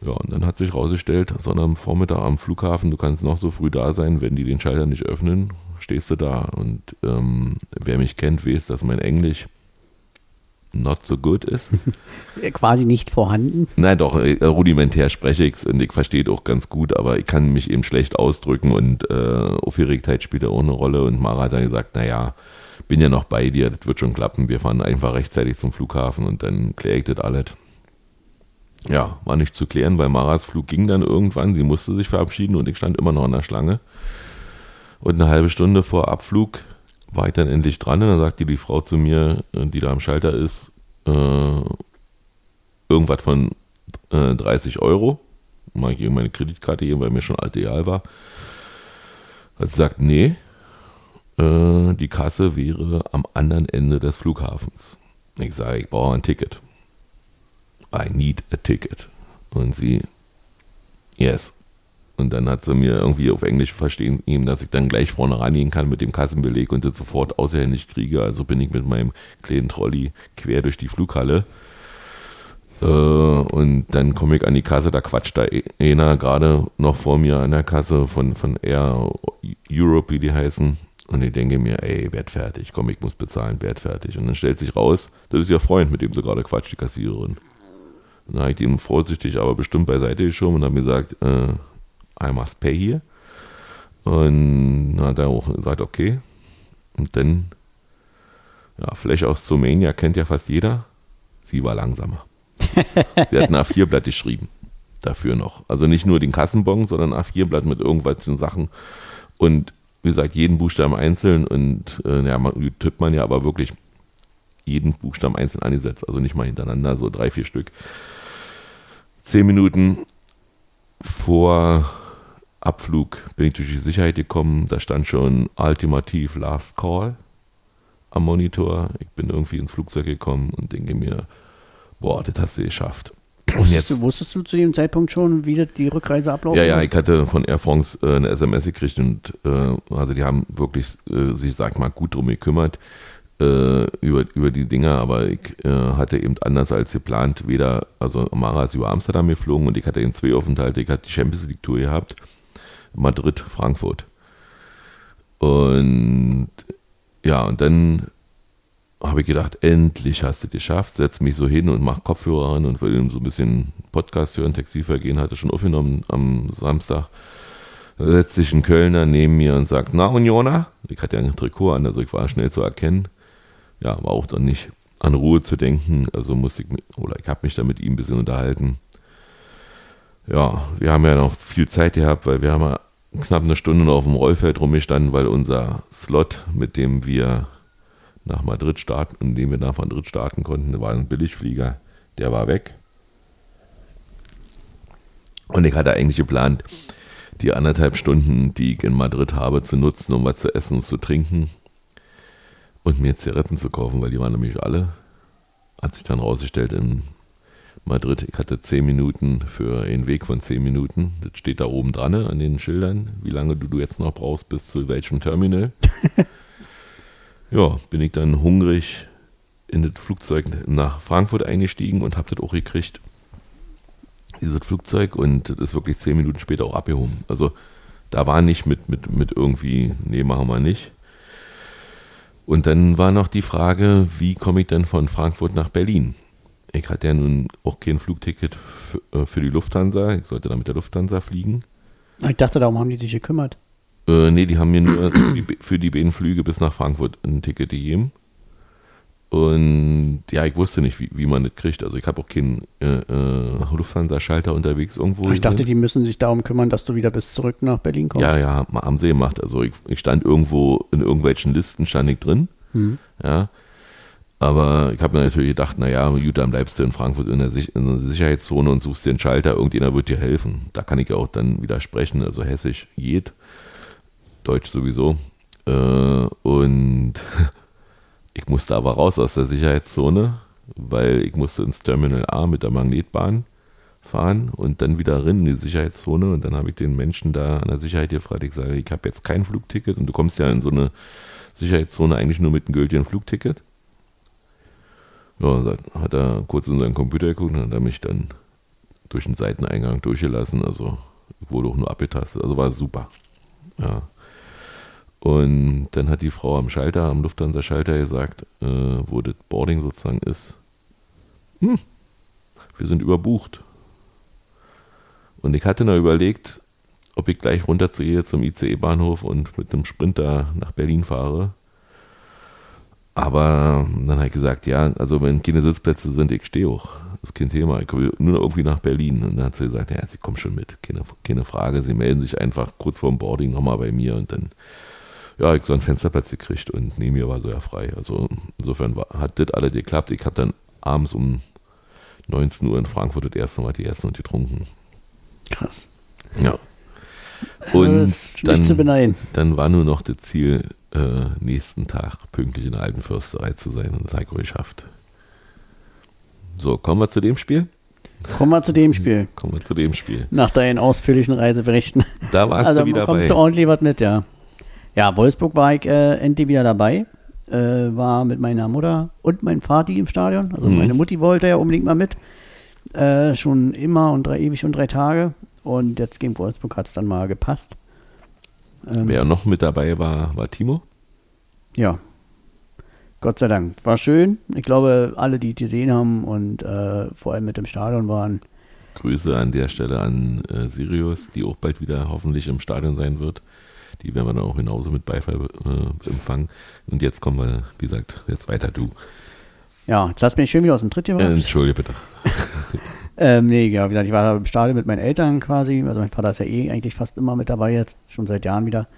ja, und dann hat sich rausgestellt, sondern am Vormittag am Flughafen, du kannst noch so früh da sein, wenn die den Schalter nicht öffnen, stehst du da. Und ähm, wer mich kennt, weiß, dass mein Englisch not so good ist. Quasi nicht vorhanden. Nein, doch, äh, rudimentär spreche ich es und ich verstehe auch ganz gut, aber ich kann mich eben schlecht ausdrücken und äh, Aufgeregtheit spielt ja auch eine Rolle. Und Mara hat dann gesagt, naja, bin ja noch bei dir, das wird schon klappen. Wir fahren einfach rechtzeitig zum Flughafen und dann kläre ich das alles. Ja, war nicht zu klären, weil Maras Flug ging dann irgendwann. Sie musste sich verabschieden und ich stand immer noch in der Schlange. Und eine halbe Stunde vor Abflug war ich dann endlich dran und dann sagte die Frau zu mir, äh, die da am Schalter ist, äh, irgendwas von äh, 30 Euro. Mal gegen meine Kreditkarte geben, weil mir schon ideal war. Hat sie sagt, nee, äh, die Kasse wäre am anderen Ende des Flughafens. Ich sage, ich brauche ein Ticket. I need a ticket. Und sie, yes. Und dann hat sie mir irgendwie auf Englisch verstehen ihm, dass ich dann gleich vorne rangehen kann mit dem Kassenbeleg und das sofort außerhändig kriege. Also bin ich mit meinem kleinen Trolley quer durch die Flughalle. Äh, und dann komme ich an die Kasse, da quatscht da einer gerade noch vor mir an der Kasse von, von Air Europe, wie die heißen. Und ich denke mir, ey, werd fertig, komm, ich muss bezahlen, werd fertig. Und dann stellt sich raus, das ist ihr Freund, mit dem sie gerade quatscht, die Kassiererin. Und dann habe ich ihm vorsichtig, aber bestimmt beiseite geschoben und habe mir gesagt, äh, I must pay here. Und dann hat er auch gesagt, okay. Und dann, ja, Flash aus Zomania kennt ja fast jeder. Sie war langsamer. Sie hat ein A4-Blatt geschrieben. Dafür noch. Also nicht nur den Kassenbon, sondern ein A4-Blatt mit irgendwelchen Sachen. Und wie gesagt, jeden Buchstaben einzeln. Und äh, ja, man, tippt man ja aber wirklich jeden Buchstaben einzeln angesetzt. Also nicht mal hintereinander, so drei, vier Stück. Zehn Minuten vor Abflug bin ich durch die Sicherheit gekommen. Da stand schon ultimativ Last Call am Monitor. Ich bin irgendwie ins Flugzeug gekommen und denke mir, boah, das hast du geschafft. Wusstest, du, wusstest du zu dem Zeitpunkt schon, wie die Rückreise ablaufen Ja, ja, ich hatte von Air France äh, eine SMS gekriegt und äh, also die haben wirklich äh, sich, sag mal, gut drum gekümmert äh, über, über die Dinger, aber ich äh, hatte eben anders als geplant, weder, also Mara ist über Amsterdam geflogen und ich hatte in zwei Aufenthalte, ich hatte die Champions League Tour gehabt Madrid, Frankfurt. Und ja, und dann habe ich gedacht, endlich hast du es geschafft, setz mich so hin und mach Kopfhörer an und will so ein bisschen Podcast hören. Textilvergehen hatte schon aufgenommen am Samstag. Setzt sich ein Kölner neben mir und sagt, na Uniona? Ich hatte ja ein Trikot an, also ich war schnell zu erkennen. Ja, war auch dann nicht an Ruhe zu denken, also musste ich, oder ich habe mich da mit ihm ein bisschen unterhalten. Ja, wir haben ja noch viel Zeit gehabt, weil wir haben ja knapp eine Stunde noch auf dem Rollfeld rumgestanden, weil unser Slot, mit dem wir nach Madrid starten, in dem wir nach Madrid starten konnten, war ein Billigflieger, der war weg. Und ich hatte eigentlich geplant, die anderthalb Stunden, die ich in Madrid habe, zu nutzen, um was zu essen und zu trinken und mir Zigaretten zu kaufen, weil die waren nämlich alle, hat sich dann rausgestellt, in Madrid. Ich hatte zehn Minuten für einen Weg von zehn Minuten. Das steht da oben dran an den Schildern, wie lange du, du jetzt noch brauchst bis zu welchem Terminal. ja, bin ich dann hungrig in das Flugzeug nach Frankfurt eingestiegen und habe das auch gekriegt. Dieses Flugzeug und das ist wirklich zehn Minuten später auch abgehoben. Also da war nicht mit, mit, mit irgendwie, nee, machen wir nicht. Und dann war noch die Frage, wie komme ich denn von Frankfurt nach Berlin? Ich hatte ja nun auch kein Flugticket für, äh, für die Lufthansa. Ich sollte dann mit der Lufthansa fliegen. Ich dachte, darum haben die sich gekümmert. Äh, nee, die haben mir nur für die beiden Flüge bis nach Frankfurt ein Ticket gegeben. Und ja, ich wusste nicht, wie, wie man das kriegt. Also ich habe auch keinen äh, äh, Lufthansa-Schalter unterwegs irgendwo. Ich dachte, die müssen sich darum kümmern, dass du wieder bis zurück nach Berlin kommst. Ja, ja, haben sie gemacht. Also ich, ich stand irgendwo in irgendwelchen Listen, stand ich drin. Hm. Ja, aber ich habe mir natürlich gedacht, naja, gut, dann bleibst du in Frankfurt in der, Sich in der Sicherheitszone und suchst den Schalter, irgendjemand wird dir helfen. Da kann ich ja auch dann widersprechen, also hessisch geht, deutsch sowieso. Äh, und ich musste aber raus aus der Sicherheitszone, weil ich musste ins Terminal A mit der Magnetbahn fahren und dann wieder rein in die Sicherheitszone und dann habe ich den Menschen da an der Sicherheit gefragt, ich sage, ich habe jetzt kein Flugticket und du kommst ja in so eine Sicherheitszone eigentlich nur mit einem gültigen Flugticket. Ja, hat er kurz in seinen Computer geguckt und hat er mich dann durch den Seiteneingang durchgelassen. Also wurde auch nur abgetastet. Also war super. Ja. Und dann hat die Frau am Schalter, am Lufthansa-Schalter gesagt, äh, wo das Boarding sozusagen ist, hm, wir sind überbucht. Und ich hatte noch überlegt, ob ich gleich runterziehe zum ICE-Bahnhof und mit einem Sprinter nach Berlin fahre. Aber dann habe ich gesagt, ja, also wenn keine Sitzplätze sind, ich stehe auch. Das ist kein Thema. Ich will nur irgendwie nach Berlin. Und dann hat sie gesagt, ja, sie kommen schon mit. Keine, keine Frage. Sie melden sich einfach kurz vorm Boarding nochmal bei mir und dann, ja, ich so einen Fensterplatz gekriegt und neben mir war so ja frei. Also insofern war, hat das alles geklappt. Ich habe dann abends um 19 Uhr in Frankfurt das erste Mal die Essen und getrunken. Krass. Ja. Und dann, nicht zu beneiden. dann war nur noch das Ziel, äh, nächsten Tag pünktlich in der alten Fürsterei zu sein und das habe ich geschafft. So, kommen wir zu dem Spiel? Kommen wir zu dem Spiel. Kommen wir zu dem Spiel. Nach deinen ausführlichen Reiseberichten. Da warst also du wieder kommst bei. du ordentlich was mit, ja. Ja, Wolfsburg war ich äh, endlich wieder dabei. Äh, war mit meiner Mutter und meinem Vati im Stadion. Also Mhm. meine Mutti wollte ja unbedingt mal mit. Äh, schon immer und drei, ewig und drei Tage. Und jetzt gegen Wolfsburg hat es dann mal gepasst. Ähm, Wer noch mit dabei war, war Timo. Ja. Gott sei Dank. War schön. Ich glaube, alle, die es gesehen haben und äh, vor allem mit dem Stadion waren, Grüße an der Stelle an äh, Sirius, die auch bald wieder hoffentlich im Stadion sein wird. Die werden wir dann auch genauso mit Beifall äh, empfangen. Und jetzt kommen wir, wie gesagt, jetzt weiter du. ja, jetzt hast du mich schön wieder aus dem Tritt Äh, gebracht. Entschuldige bitte. Ähm, nee, ja, wie gesagt, ich war im Stadion mit meinen Eltern quasi. Also mein Vater ist ja eh eigentlich fast immer mit dabei jetzt, schon seit Jahren wieder.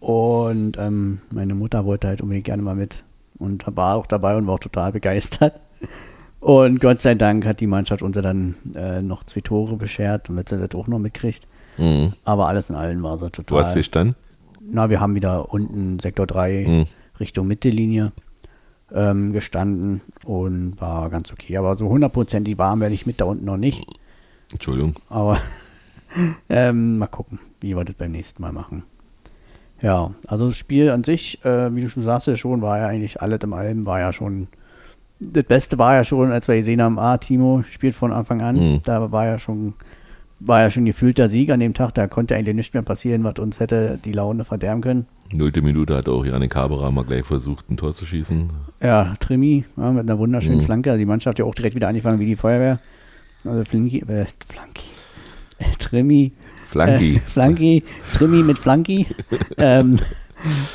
Und ähm, meine Mutter wollte halt unbedingt gerne mal mit und war auch dabei und war auch total begeistert. Und Gott sei Dank hat die Mannschaft uns dann äh, noch zwei Tore beschert, damit sie das auch noch mitkriegt. Mhm. Aber alles in allem war Du total. hast dich dann? Na, wir haben wieder unten Sektor 3 Mhm. Richtung Mittellinie ähm, gestanden und war ganz okay. Aber so hundertprozentig warm werde ich mit da unten noch nicht. Entschuldigung. Aber ähm, mal gucken, wie wir das beim nächsten Mal machen. Ja, also das Spiel an sich, äh, wie du schon sagst, ja schon, war ja eigentlich alles im allem, war ja schon. Das Beste war ja schon, als wir gesehen haben, ah, Timo spielt von Anfang an. Mhm. Da war ja schon, war ja schon gefühlter Sieg an dem Tag. Da konnte eigentlich nichts mehr passieren, was uns hätte die Laune verderben können. Nullte Minute hat auch Janik Haberer mal gleich versucht, ein Tor zu schießen. Ja, Trimi ja, mit einer wunderschönen Mhm. Flanke. Also die Mannschaft hat ja auch direkt wieder angefangen wie die Feuerwehr. Also Flinki, äh, Flanki. Äh, Trimi. Flanky. Äh, Flanki. Trimi mit Flanki. ähm,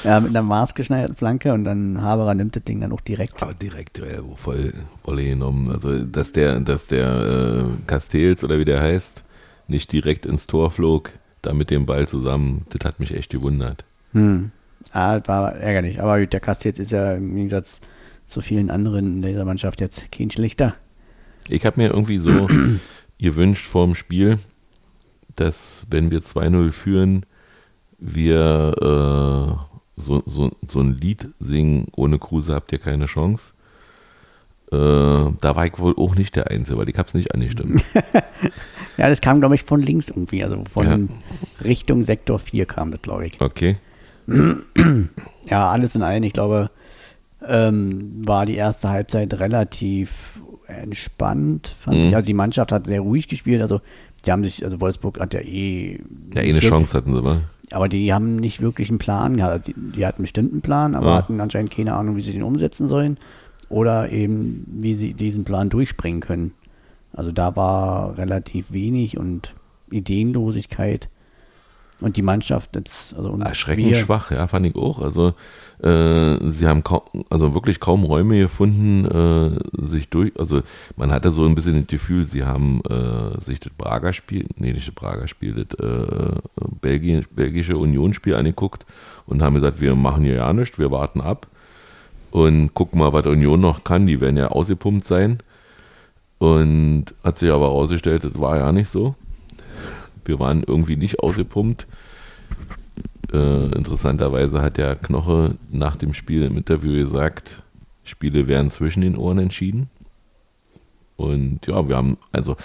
ja, mit einer maßgeschneiderten Flanke und dann Haberer nimmt das Ding dann auch direkt. Aber direkt äh, voll Volley genommen. Also, dass der, dass der äh, Castells oder wie der heißt, nicht direkt ins Tor flog, da mit dem Ball zusammen, das hat mich echt gewundert. Hm. Ah, das war ärgerlich. Aber gut, der Castells ist ja im Gegensatz zu vielen anderen in dieser Mannschaft jetzt kein schlechter. Ich habe mir irgendwie so gewünscht vor dem Spiel, dass wenn wir 2-0 führen, wir äh, so, so, so ein Lied singen, ohne Kruse habt ihr keine Chance. Äh, da war ich wohl auch nicht der Einzige, weil ich hab's nicht angestimmt. Ja, das kam, glaube ich, von links irgendwie. Also von Richtung Sektor 4 kam das, glaube ich. Okay. Ja, alles in allem, ich glaube, ähm, war die erste Halbzeit relativ entspannt, fand Mhm. ich. Also die Mannschaft hat sehr ruhig gespielt, also die haben sich, also Wolfsburg hat ja eh. Ja, eh eine Chance hatten sie mal. Aber die haben nicht wirklich einen Plan gehabt. Die, die hatten bestimmt einen Plan, aber Ja. hatten anscheinend keine Ahnung, wie sie den umsetzen sollen oder eben, wie sie diesen Plan durchspringen können. Also da war relativ wenig und Ideenlosigkeit. Und die Mannschaft jetzt, also und Erschreckend wir, schwach, ja, fand ich auch. Also äh, sie haben kaum, also wirklich kaum Räume gefunden, äh, sich durch, also man hatte so ein bisschen das Gefühl, sie haben äh, sich das Prager Spiel, nee, nicht das Prager Spiel, das äh, Belgien, belgische Unionsspiel angeguckt und haben gesagt, wir machen hier ja nichts, wir warten ab und gucken mal, was Union noch kann, die werden ja ausgepumpt sein. Und hat sich aber herausgestellt, das war ja nicht so. Wir waren irgendwie nicht ausgepumpt. Äh, interessanterweise hat der Knoche nach dem Spiel im Interview gesagt, Spiele werden zwischen den Ohren entschieden. Und ja, wir haben also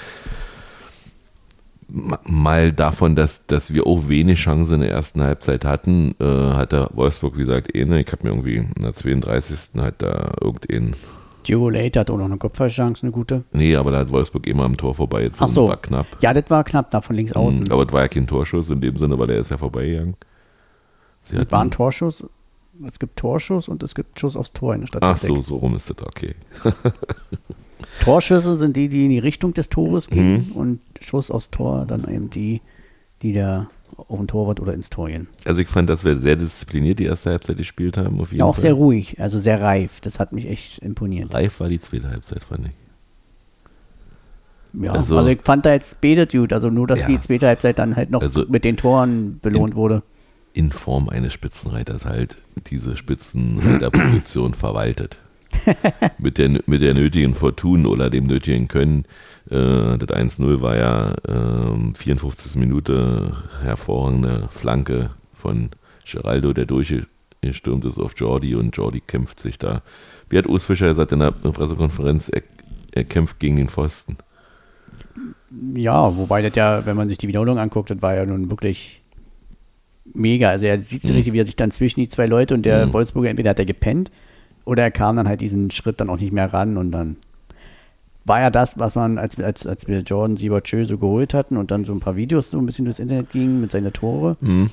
mal davon, dass, dass wir auch wenig Chancen in der ersten Halbzeit hatten, äh, hat der Wolfsburg, wie gesagt, eh, ne, ich habe mir irgendwie in der 32. hat da irgendein, Diogo Leite hat auch noch eine Kopfballchance, eine gute. nee, aber da hat Wolfsburg immer am Tor vorbei, jetzt Ach so. war knapp. Ja, das war knapp da von links außen. Mhm, aber es war ja kein Torschuss in dem Sinne, weil der ist ja vorbeigegangen. Sie Das war ein Torschuss. Es gibt Torschuss und es gibt Schuss aufs Tor in der Ach Statistik. so, so rum ist das, okay. Torschüsse sind die, die in die Richtung des Tores gehen und Schuss aufs Tor dann eben die, die da auf den Torwart oder ins Tor gehen. Also ich fand, dass wir sehr diszipliniert die erste Halbzeit gespielt haben. Auf jeden Ja, auch Fall. sehr ruhig, also sehr reif. Das hat mich echt imponiert. Reif war die zweite Halbzeit, fand ich. Ja, Also- also, ich fand da jetzt betet gut, also nur, dass Ja. die zweite Halbzeit dann halt noch Also mit den Toren belohnt wurde. In Form eines Spitzenreiters halt diese Spitzenreiterposition verwaltet. mit, der, mit der nötigen Fortun oder dem nötigen Können. Äh, das 1-0 war ja ähm, 54. Minute hervorragende Flanke von Geraldo, der durchgestürmt ist auf Jordi und Jordi kämpft sich da. Wie hat Urs Fischer gesagt in der Pressekonferenz, er, er kämpft gegen den Pfosten. Ja, wobei das ja, wenn man sich die Wiederholung anguckt, das war ja nun wirklich mega. Also er sieht Mhm. richtig, wie er sich dann zwischen die zwei Leute und der Wolfsburger, entweder hat er gepennt oder er kam dann halt diesen Schritt dann auch nicht mehr ran und dann war ja das, was man, als, als, als wir Jordan Siebertschö so geholt hatten und dann so ein paar Videos so ein bisschen durchs Internet gingen mit seinen Tore, Mhm.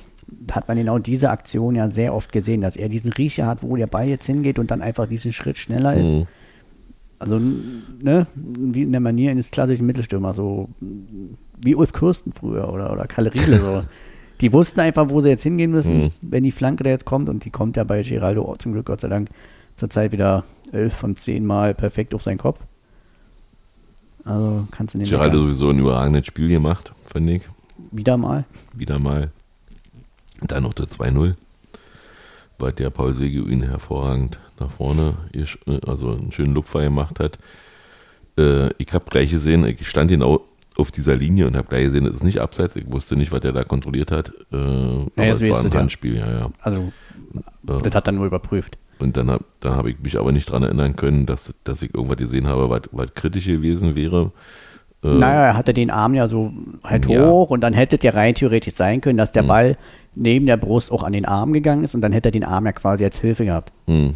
hat man genau diese Aktion ja sehr oft gesehen, dass er diesen Riecher hat, wo der Ball jetzt hingeht und dann einfach diesen Schritt schneller ist. Mhm. Also, ne, wie in der Manier eines klassischen Mittelstürmers, so wie Ulf Kirsten früher oder, oder Kalle Riedle, so. Die wussten einfach, wo sie jetzt hingehen müssen, Mhm. wenn die Flanke da jetzt kommt und die kommt ja bei Geraldo auch zum Glück, Gott sei Dank, zurzeit wieder elf von zehn Mal perfekt auf seinen Kopf. Also kannst du den Geraldo sowieso ein überragendes Spiel gemacht, fand ich. wieder mal. wieder mal. Dann noch der 2-0, bei der Paul Segeu ihn hervorragend nach vorne, äh, also einen schönen Lupfer gemacht hat. Äh, ich habe gleich gesehen, ich stand genau auf dieser Linie und habe gleich gesehen, das ist nicht abseits. Ich wusste nicht, was der da kontrolliert hat. Äh, aber das es war ein ja. Handspiel, ja, ja. Also, Ja. das hat er nur überprüft. Und dann habe dann hab ich mich aber nicht dran erinnern können, dass, dass ich irgendwas gesehen habe, was, was kritisch gewesen wäre. Äh, Naja, er hatte den Arm ja so halt Ja. hoch und dann hätte es ja rein theoretisch sein können, dass der Ball neben der Brust auch an den Arm gegangen ist und dann hätte er den Arm ja quasi als Hilfe gehabt. hm.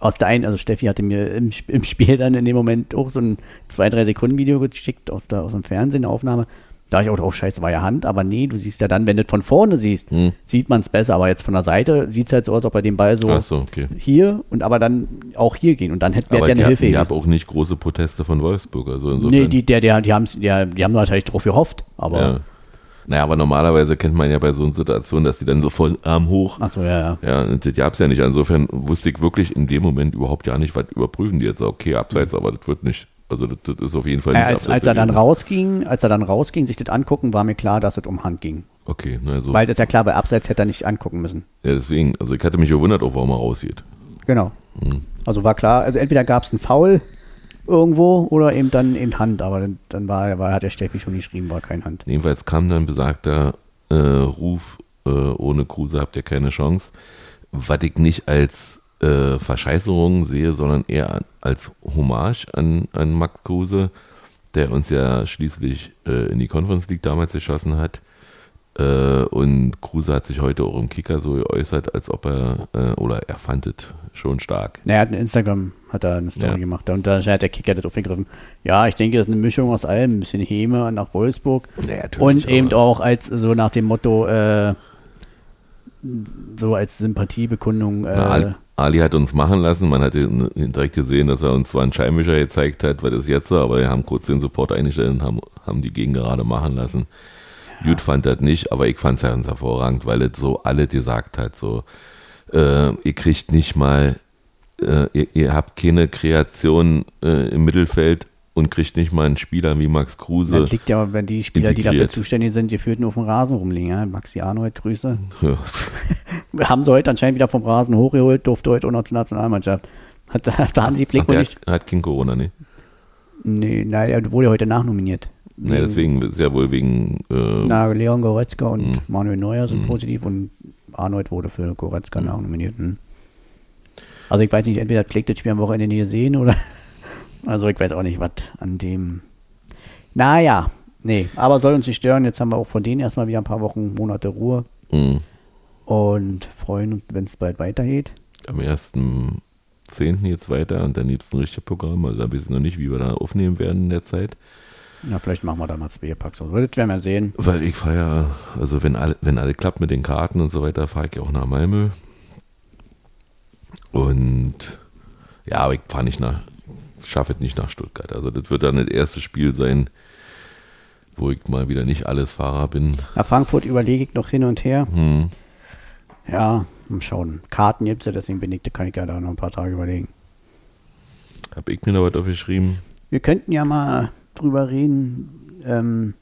Aus der einen, also Steffi hatte mir im, im Spiel dann in dem Moment auch so ein 2-3 Sekunden Video geschickt aus, der, aus dem Fernsehen, Aufnahme. Da ich auch, oh scheiße, war ja Hand, aber nee, du siehst ja dann, wenn du es von vorne siehst, Hm. sieht man es besser, aber jetzt von der Seite sieht es halt so aus, ob er den Ball so, so, okay. hier und aber dann auch hier gehen und dann hätte Aber wäre ja die, eine Hilfe ich habe auch nicht große Proteste von Wolfsburg. Also insofern, Nee, die, der, der, die, haben's, der, die haben natürlich drauf gehofft, aber Ja. Naja, aber normalerweise kennt man ja bei so einer Situation, dass die dann so voll Arm hoch. Ach so, ja, ja. Ja, das gab's ja nicht. Insofern wusste ich wirklich in dem Moment überhaupt ja nicht, was überprüfen die jetzt. Okay, abseits, aber das wird nicht. Also das, das ist auf jeden Fall nicht Äh, als, als er dann rausging, als er dann rausging, sich das angucken, war mir klar, dass es um Hand ging. Okay, na, so. Weil das ist ja klar, bei Abseits hätte er nicht angucken müssen. ja, deswegen. Also ich hatte mich gewundert, auch warum er rausgeht. Genau. Hm. Also war klar, also entweder gab es einen Foul irgendwo oder eben dann eben Hand, aber dann, dann war, war, hat der Steffi schon geschrieben, war kein Hand. Jedenfalls kam dann besagter äh, Ruf, äh, ohne Kruse habt ihr keine Chance. Was ich nicht als äh, Verscheißerung sehe, sondern eher als Hommage an, an Max Kruse, der uns ja schließlich äh, in die Conference League damals geschossen hat. Äh, und Kruse hat sich heute auch im Kicker so geäußert, als ob er, äh, oder er fand es schon stark. Er hat ein Instagram, hat er eine Story Ja. gemacht und da hat der Kicker das aufgegriffen. Ja, ich denke, das ist eine Mischung aus allem, ein bisschen Häme nach Wolfsburg Ja, und eben auch als so nach dem Motto, äh, so als Sympathiebekundung. Äh, Ali, hat uns machen lassen. Man hat direkt gesehen, dass er uns zwar einen Scheinwischer gezeigt hat, was ist jetzt so, aber wir haben kurz den Support eingestellt und haben, haben die Gegen gerade machen lassen. Gut fand das nicht, aber ich fand es ja ganz hervorragend, weil es so alle gesagt hat, so, äh, ihr kriegt nicht mal, äh, ihr, ihr habt keine Kreation äh, im Mittelfeld und kriegt nicht mal einen Spieler wie Max Kruse. Das liegt ja, wenn die Spieler, die dafür Integriert. zuständig sind, die führten auf dem Rasen rumliegen. Ja? Maxi Arnold, Grüße. Ja. Haben sie heute anscheinend wieder vom Rasen hochgeholt, durfte heute auch noch zur Nationalmannschaft. Hat, hat Hansi Flick Ach, der nicht. hat, hat kein Corona, ne? Nee, nein, er wurde heute nachnominiert. Nee, deswegen ist ja wohl wegen äh, Na, Leon Goretzka und Mhm. Manuel Neuer sind positiv und Arnold wurde für Goretzka nachnominiert. Hm. Also ich weiß nicht, entweder hat Flick das Spiel am Wochenende nie gesehen oder. Also ich weiß auch nicht, was an dem. Naja, nee, aber soll uns nicht stören. Jetzt haben wir auch von denen erstmal wieder ein paar Wochen, Monate Ruhe mh. und freuen uns, wenn es bald weitergeht. am 1.10. jetzt weiter und dann es ein richtiges Programm. Also da wissen wir noch nicht, wie wir da aufnehmen werden in der Zeit. Ja, vielleicht machen wir da mal zwei Packs. Das werden wir sehen. Weil ich fahre ja, also wenn alle, wenn alle klappt mit den Karten und so weiter, fahre ich ja auch nach Malmö. Und ja, aber ich fahre nicht nach, schaffe es nicht nach Stuttgart. Also das wird dann das erste Spiel sein, wo ich mal wieder nicht alles Fahrer bin. Nach Frankfurt überlege ich noch hin und her. Hm. Ja, mal schauen. Karten gibt es ja, deswegen bin ich, da kann ich ja da noch ein paar Tage überlegen. Habe ich mir da was aufgeschrieben? Wir könnten ja mal drüber reden, ähm,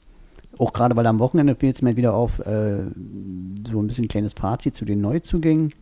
auch gerade weil am Wochenende fiel es mir wieder auf, äh, so ein bisschen ein kleines Fazit zu den Neuzugängen.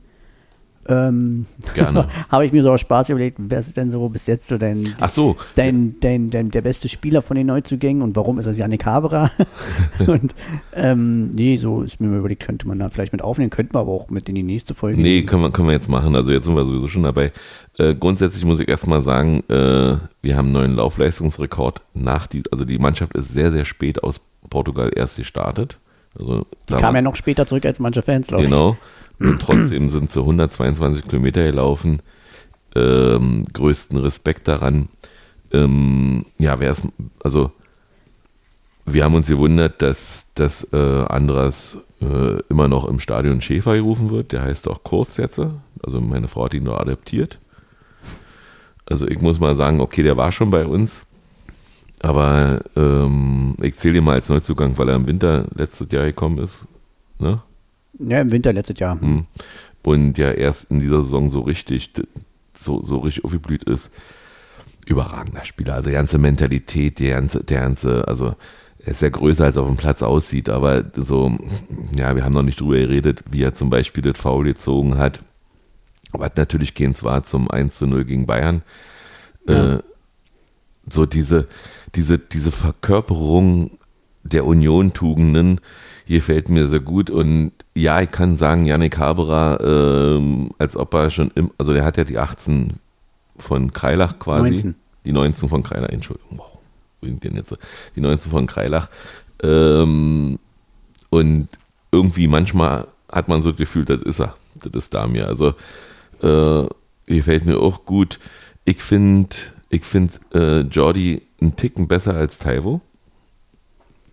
Ähm, Gerne. Habe ich mir so aus Spaß überlegt, wer ist denn so bis jetzt so dein, Ach so, dein, dein, dein, der beste Spieler von den Neuzugängen und warum ist das Yannick Haberer? und ähm, nee, so ist mir mal überlegt, könnte man da vielleicht mit aufnehmen, könnten wir aber auch mit in die nächste Folge. Nee, nehmen. können wir, können wir jetzt machen. Also jetzt sind wir sowieso schon dabei. Äh, grundsätzlich muss ich erstmal sagen, äh, wir haben einen neuen Laufleistungsrekord nach die, also die Mannschaft ist sehr, sehr spät aus Portugal erst gestartet. Also Die kam ja noch später zurück als manche Fans, glaube Genau. Und trotzdem sind sie 122 Kilometer gelaufen. Ähm, größten Respekt daran. Ähm, ja, wer ist, also wir haben uns gewundert, dass, dass äh, Andras äh, immer noch im Stadion Schäfer gerufen wird. Der heißt auch Kurz jetzt. Also meine Frau hat ihn nur adaptiert. Also ich muss mal sagen, okay, der war schon bei uns. Aber ähm, ich zähle ihn mal als Neuzugang, weil er im Winter letztes Jahr gekommen ist. Ne? Ja, im Winter letztes Jahr. Hm. und ja erst in dieser Saison so richtig so, so richtig aufgeblüht ist. Überragender Spieler. Also die ganze Mentalität, die ganze, der ganze, also er ist ja größer, als er auf dem Platz aussieht, aber so, ja, wir haben noch nicht drüber geredet, wie er zum Beispiel das Foul gezogen hat, was natürlich keins war zum 1 zu 0 gegen Bayern. Ja. Äh, so diese, diese, diese Verkörperung der Union-Tugenden, hier fällt mir sehr gut und ja, ich kann sagen, Yannick Haberer, ähm, als ob er schon im, also der hat ja die 18 von Kreilach quasi. 19. Die 19 von Kreilach, Entschuldigung, wow, wo sind denn jetzt so? Die 19 von Kreilach. Ähm, und irgendwie manchmal hat man so das Gefühl, das ist er, das ist Damir. Also äh, gefällt mir auch gut. Ich finde, ich finde äh, Jordi einen Ticken besser als Taivo,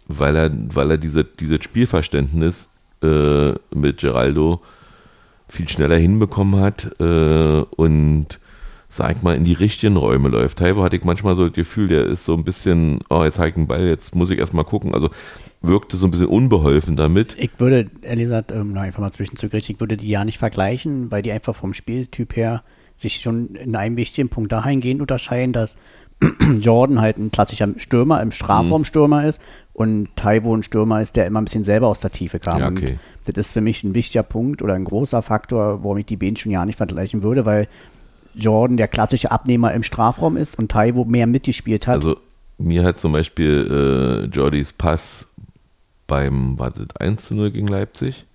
weil er, weil er diese, dieses Spielverständnis äh, mit Geraldo viel schneller hinbekommen hat äh, und sag mal in die richtigen Räume läuft. Taiwo hatte ich manchmal so das Gefühl, der ist so ein bisschen, oh, jetzt habe ich einen Ball, jetzt muss ich erstmal gucken. Also wirkte so ein bisschen unbeholfen damit. Ich würde, ehrlich gesagt, ähm, noch einfach mal zwischenzugriffen, ich würde die ja nicht vergleichen, weil die einfach vom Spieltyp her sich schon in einem wichtigen Punkt dahingehend unterscheiden, dass Jordan halt ein klassischer Stürmer, im Strafraumstürmer ist und Taiwo ein Stürmer ist, der immer ein bisschen selber aus der Tiefe kam. Ja, okay. Und das ist für mich ein wichtiger Punkt oder ein großer Faktor, warum ich die beiden schon ja nicht vergleichen würde, weil Jordan der klassische Abnehmer im Strafraum ist und Taiwo mehr mitgespielt hat. Also mir hat zum Beispiel äh, Jordis Pass beim, war das 1 zu 0 gegen Leipzig,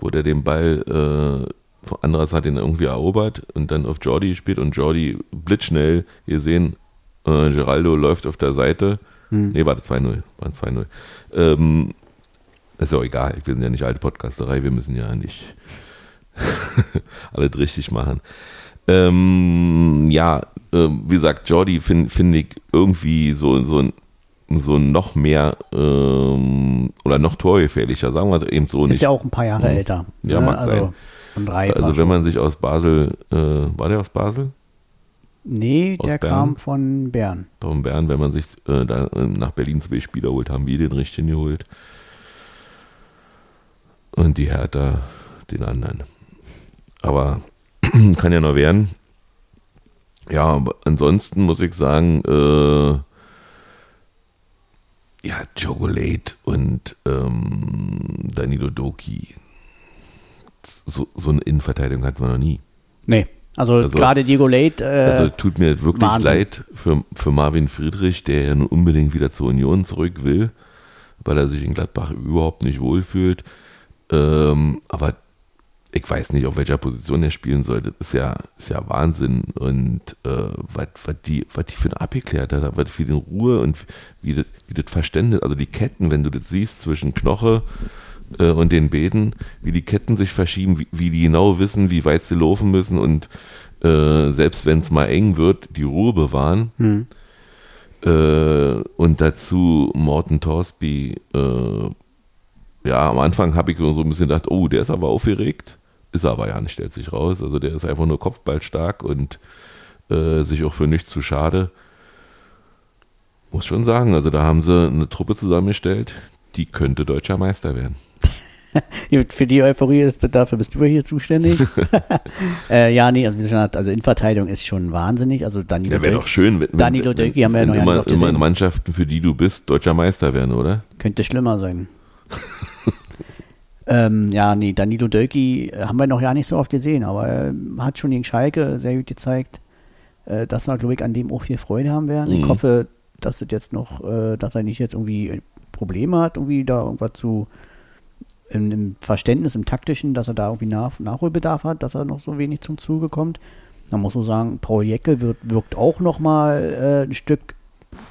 wo der den Ball, äh, anderes hat ihn irgendwie erobert und dann auf Jordi gespielt und Jordi blitzschnell, ihr sehen, äh, Geraldo läuft auf der Seite. Hm. Nee, war das 2-0, war 2-0. Ähm, ist ja auch egal, wir sind ja nicht alte Podcasterei, wir müssen ja nicht alles richtig machen. Ähm, ja, äh, wie gesagt, Jordi finde find ich irgendwie so, so, ein- so noch mehr ähm, oder noch torgefährlicher, sagen wir eben so ist nicht. ja auch ein paar Jahre Hm. älter. Ja, mag also sein. Also wenn man sich aus Basel, äh, war der aus Basel? Nee, der Bern? kam von Bern. Von Bern, wenn man sich äh, da äh, nach Berlin zwei Spieler holt, haben wir den richtigen geholt. Und die Hertha den anderen. Aber kann ja noch werden. Ja, ansonsten muss ich sagen, äh, ja, Chocolate und ähm, Danilo Doki. So, so eine Innenverteidigung hatten wir noch nie. Nee, also, Also- gerade Diego Late, äh, Also tut mir wirklich Wahnsinn. leid für, für Marvin Friedrich, der ja nun unbedingt wieder zur Union zurück will, weil er sich in Gladbach überhaupt nicht wohlfühlt. Ähm, aber ich weiß nicht, auf welcher Position er spielen soll. Das ist ja, ist ja Wahnsinn. Und äh, was, die, die für ein abgeklärt hat, was für den Ruhe und wie das, wie das Verständnis, also die Ketten, wenn du das siehst zwischen Knoche äh, und den Beeten, wie die Ketten sich verschieben, wie, wie die genau wissen, wie weit sie laufen müssen und äh, selbst wenn es mal eng wird, die Ruhe bewahren. hm. Äh, und dazu Morten Torsby. Äh, ja, am Anfang habe ich so ein bisschen gedacht, oh, der ist aber aufgeregt. Ist er aber ja nicht, stellt sich raus. Also der ist einfach nur kopfballstark und äh, sich auch für nichts zu schade. Muss schon sagen, also da haben sie eine Truppe zusammengestellt, die könnte deutscher Meister werden. Für die Euphorie ist, dafür bist du hier zuständig. äh, ja, nee, also, wie gesagt, also Innenverteidigung ist schon wahnsinnig. Also Danilo Ja, wäre doch schön, wenn, Danilo wenn, Dölki haben wir ja noch immer, gesehen. Mannschaften, für die du bist, deutscher Meister werden, oder? Könnte schlimmer sein. ähm, ja, nee, Danilo Dölki äh, haben wir noch ja nicht so oft gesehen, aber er hat schon gegen Schalke sehr gut gezeigt, äh, dass wir, glaube ich, an dem auch viel Freude haben werden. Ich Mhm. hoffe, dass es jetzt noch, äh, dass er nicht jetzt irgendwie Probleme hat, irgendwie da irgendwas zu im, Verständnis, im taktischen, dass er da irgendwie nach, Nachholbedarf hat, dass er noch so wenig zum Zuge kommt. Da muss man sagen, Paul Jecke wird, wirkt auch noch mal äh, ein Stück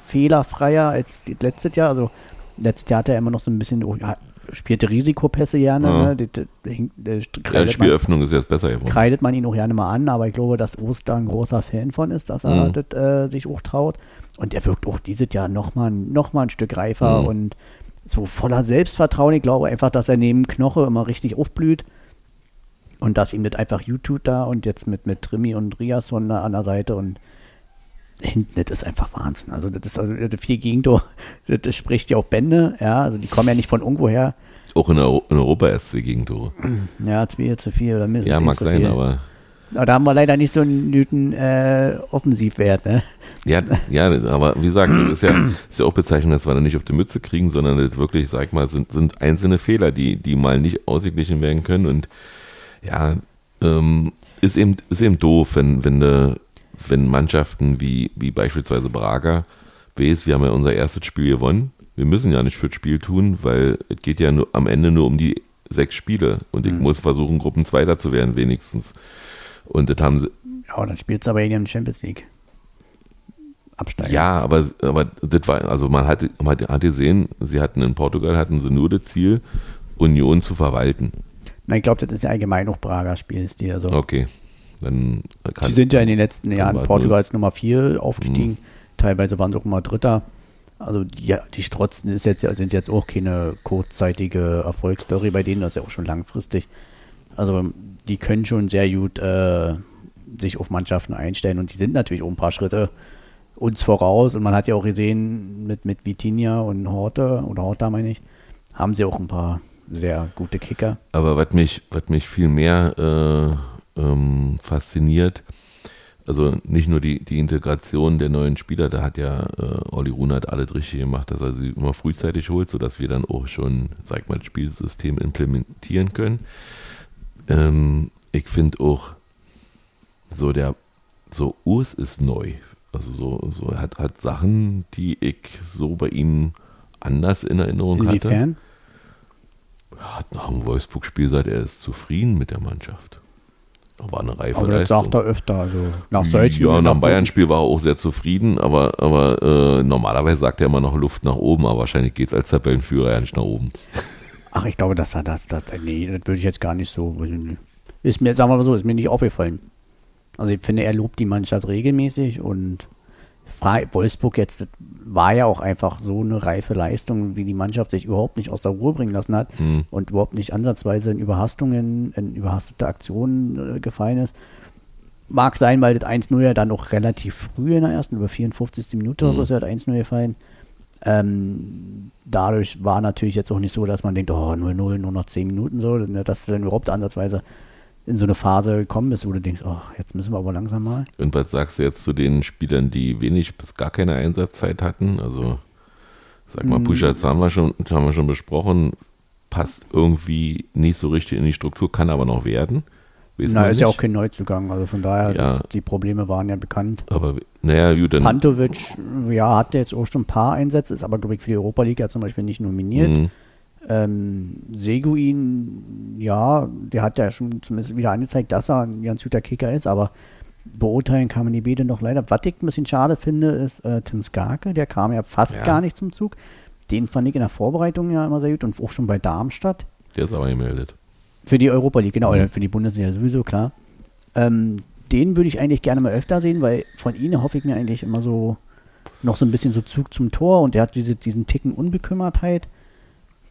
fehlerfreier als letztes Jahr. Also letztes Jahr hat er immer noch so ein bisschen, oh, ja, spielte Risikopässe gerne. Ja. Ne? Das, hing- das Ja, die kreidet, man, Spielöffnung ist jetzt besser geworden. kreidet man ihn auch gerne mal an, aber ich glaube, dass Ost da ein großer Fan von ist, dass er Mhm. das, äh, sich auch traut. Und er wirkt auch dieses Jahr noch mal, noch mal ein Stück reifer Mhm. und so voller Selbstvertrauen. Ich glaube einfach, dass er neben Knoche immer richtig aufblüht. Und dass ihm das einfach gut tut da und jetzt mit, mit Trimi und Riasson da an der Seite und hinten, das ist einfach Wahnsinn. Also das ist also das vier Gegentor, das, das spricht ja auch Bände, ja, also die kommen ja nicht von irgendwo her. Auch in, Euro, in Europa erst zwei Gegentore. Ja, zwei zu viel oder mindestens Ja, mag sein, aber Aber da haben wir leider nicht so einen Newton äh, Offensivwert, ne? ja, ja, aber wie gesagt, das ist ja, ist ja auch bezeichnend, dass wir da nicht auf die Mütze kriegen, sondern das wirklich, sag ich mal, sind, sind einzelne Fehler, die, die mal nicht ausgeglichen werden können und ja, ähm, ist eben, ist eben doof, wenn, wenn, ne, wenn Mannschaften wie, wie beispielsweise Braga, weiß, wir haben ja unser erstes Spiel gewonnen. Wir müssen ja nicht für das Spiel tun, weil es geht ja nur, am Ende nur um die sechs Spiele und ich Mhm. muss versuchen, Gruppenzweiter zu werden, wenigstens. Und das haben sie, Ja, dann spielt es aber in der Champions League. Absteigen. Ja, aber, aber das war, also man hat, man hat gesehen, sie hatten in Portugal hatten sie nur das Ziel, Union zu verwalten. Na, ich glaube, das ist ja allgemein noch Prager Spielstil. Also, Okay. Dann kann, sie sind ja in den letzten Jahren war Portugal als Nummer 4 aufgestiegen. Mhm. Teilweise waren sie auch immer Dritter. Also die, ja, die Strotzen ist jetzt, sind jetzt auch keine kurzzeitige Erfolgsstory bei denen, das ist ja auch schon langfristig. Also die können schon sehr gut äh, sich auf Mannschaften einstellen und die sind natürlich auch ein paar Schritte uns voraus. Und man hat ja auch gesehen, mit, mit Vitinha und Horte, oder Horta meine ich, haben sie auch ein paar sehr gute Kicker. aber was mich, mich viel mehr äh, ähm, fasziniert, also nicht nur die, die Integration der neuen Spieler, da hat ja äh, Olli Runert alles richtig gemacht, dass er sie immer frühzeitig holt, sodass wir dann auch schon, sag mal, das Spielsystem implementieren können. Ähm, ich finde auch, so der, so Urs ist neu. Also so, so er hat, hat Sachen, die ich so bei ihm anders in Erinnerung hatte. Inwiefern? Er hat nach dem Wolfsburg-Spiel gesagt, er ist zufrieden mit der Mannschaft. War eine reife Aber das Leistung. sagt er öfter. Also nach solchen. ja, nach nach dem Bayern-Spiel war er auch sehr zufrieden, aber, aber äh, normalerweise sagt er immer noch Luft nach oben, aber wahrscheinlich geht es als Tabellenführer ja nicht nach oben. Ach, ich glaube, dass er das, das, nee, das würde ich jetzt gar nicht so. Ist mir, sagen wir mal so, ist mir nicht aufgefallen. Also ich finde, er lobt die Mannschaft regelmäßig und Wolfsburg jetzt war ja auch einfach so eine reife Leistung, wie die Mannschaft sich überhaupt nicht aus der Ruhe bringen lassen hat Mhm. und überhaupt nicht ansatzweise in Überhastungen, in überhastete Aktionen äh, gefallen ist. Mag sein, weil das 1-0 ja dann auch relativ früh in der ersten, über 54. Minute oder so Mhm. ist ja das 1-0 gefallen. Ähm, dadurch war natürlich jetzt auch nicht so, dass man denkt, oh, 0-0, nur noch 10 Minuten so, ne, dass du dann überhaupt ansatzweise in so eine Phase gekommen bist, wo du denkst, ach, jetzt müssen wir aber langsam mal. Und was sagst du jetzt zu den Spielern, die wenig bis gar keine Einsatzzeit hatten? Also, sag mal, Mhm. Puschatz haben wir schon, haben wir schon besprochen, passt irgendwie nicht so richtig in die Struktur, kann aber noch werden. Na, ist ja auch kein Neuzugang, also von daher, Ja. die Probleme waren ja bekannt. Aber naja, gut, dann. Pantovic, ja, hatte jetzt auch schon ein paar Einsätze, ist aber, glaube ich, für die Europa League ja zum Beispiel nicht nominiert. Mhm. Ähm, Seguin, ja, der hat ja schon zumindest wieder angezeigt, dass er ein ganz guter Kicker ist, aber beurteilen kann man die beide noch leider. Was ich ein bisschen schade finde, ist äh, Tim Skarke, der kam ja fast Ja. gar nicht zum Zug. Den fand ich in der Vorbereitung ja immer sehr gut und auch schon bei Darmstadt. Der ist aber gemeldet. Für die Europa League, genau, oder für die Bundesliga sowieso, klar. Ähm, den würde ich eigentlich gerne mal öfter sehen, weil von ihnen hoffe ich mir eigentlich immer so noch so ein bisschen so Zug zum Tor und der hat diese, diesen Ticken Unbekümmertheit.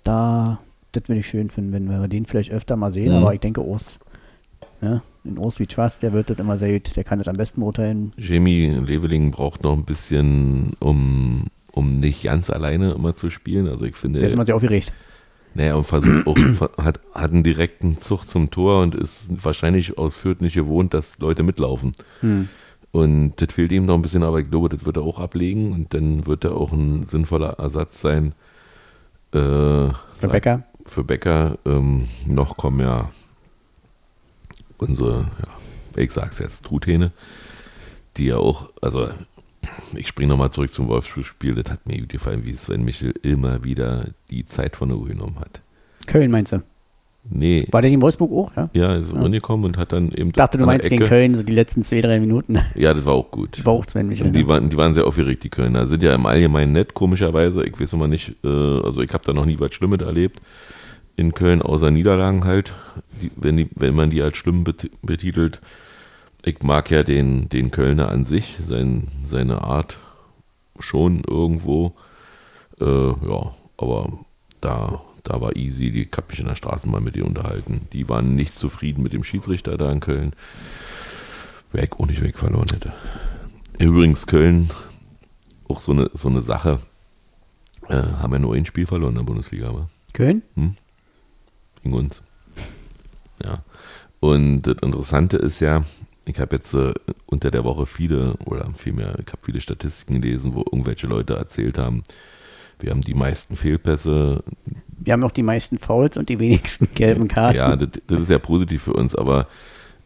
Da, das würde ich schön finden, wenn wir den vielleicht öfter mal sehen, Mhm. aber ich denke, Urs ne? in Osby Trust, der wird das immer sehr gut, der kann das am besten beurteilen. Jamie Leveling braucht noch ein bisschen, um, um nicht ganz alleine immer zu spielen. Also ich finde. Der ist immer sehr aufgeregt. Naja, und versucht auch, hat, hat einen direkten Zug zum Tor und ist wahrscheinlich aus Fürth nicht gewohnt, dass Leute mitlaufen. Hm. Und das fehlt ihm noch ein bisschen, aber ich glaube, das wird er auch ablegen und dann wird er auch ein sinnvoller Ersatz sein. Äh, Für Becker? Für Becker. Ähm, noch kommen ja unsere, ja, ich sag's jetzt, Truthähne, die ja auch, also ich springe nochmal zurück zum Wolfsburg-Spiel, das hat mir gut gefallen, wie Sven Michel immer wieder die Zeit von der Uhr genommen hat. Köln meinst du? Nee. War der in Wolfsburg auch, ja? Ja, ist ja. rangekommen und hat dann eben. Ich dachte, du meinst gegen Köln, so die letzten zwei, drei Minuten. Ja, das war auch gut. War auch Sven Michel. Die, waren, die waren sehr aufgeregt, die Kölner. Sind ja im Allgemeinen nett, komischerweise. Ich weiß immer nicht, äh, also ich habe da noch nie was Schlimmes erlebt in Köln, außer Niederlagen halt, die, wenn, die, wenn man die als schlimm betitelt. Ich mag ja den, den Kölner an sich, sein, seine Art schon irgendwo. Äh, ja, aber da da war easy, die habe mich in der Straßenbahn mit ihr unterhalten. Die waren nicht zufrieden mit dem Schiedsrichter da in Köln. Ich auch nicht weg verloren hätte. Übrigens, Köln, auch so eine, so eine Sache, äh, haben ja nur ein Spiel verloren in der Bundesliga. Aber. Köln? Hm? Gegen uns. Ja. Und das Interessante ist ja, ich habe jetzt äh, unter der Woche viele, oder vielmehr, ich habe viele Statistiken gelesen, wo irgendwelche Leute erzählt haben, wir haben die meisten Fehlpässe. Wir haben auch die meisten Fouls und die wenigsten gelben Karten. Ja, das, das ist ja positiv für uns, aber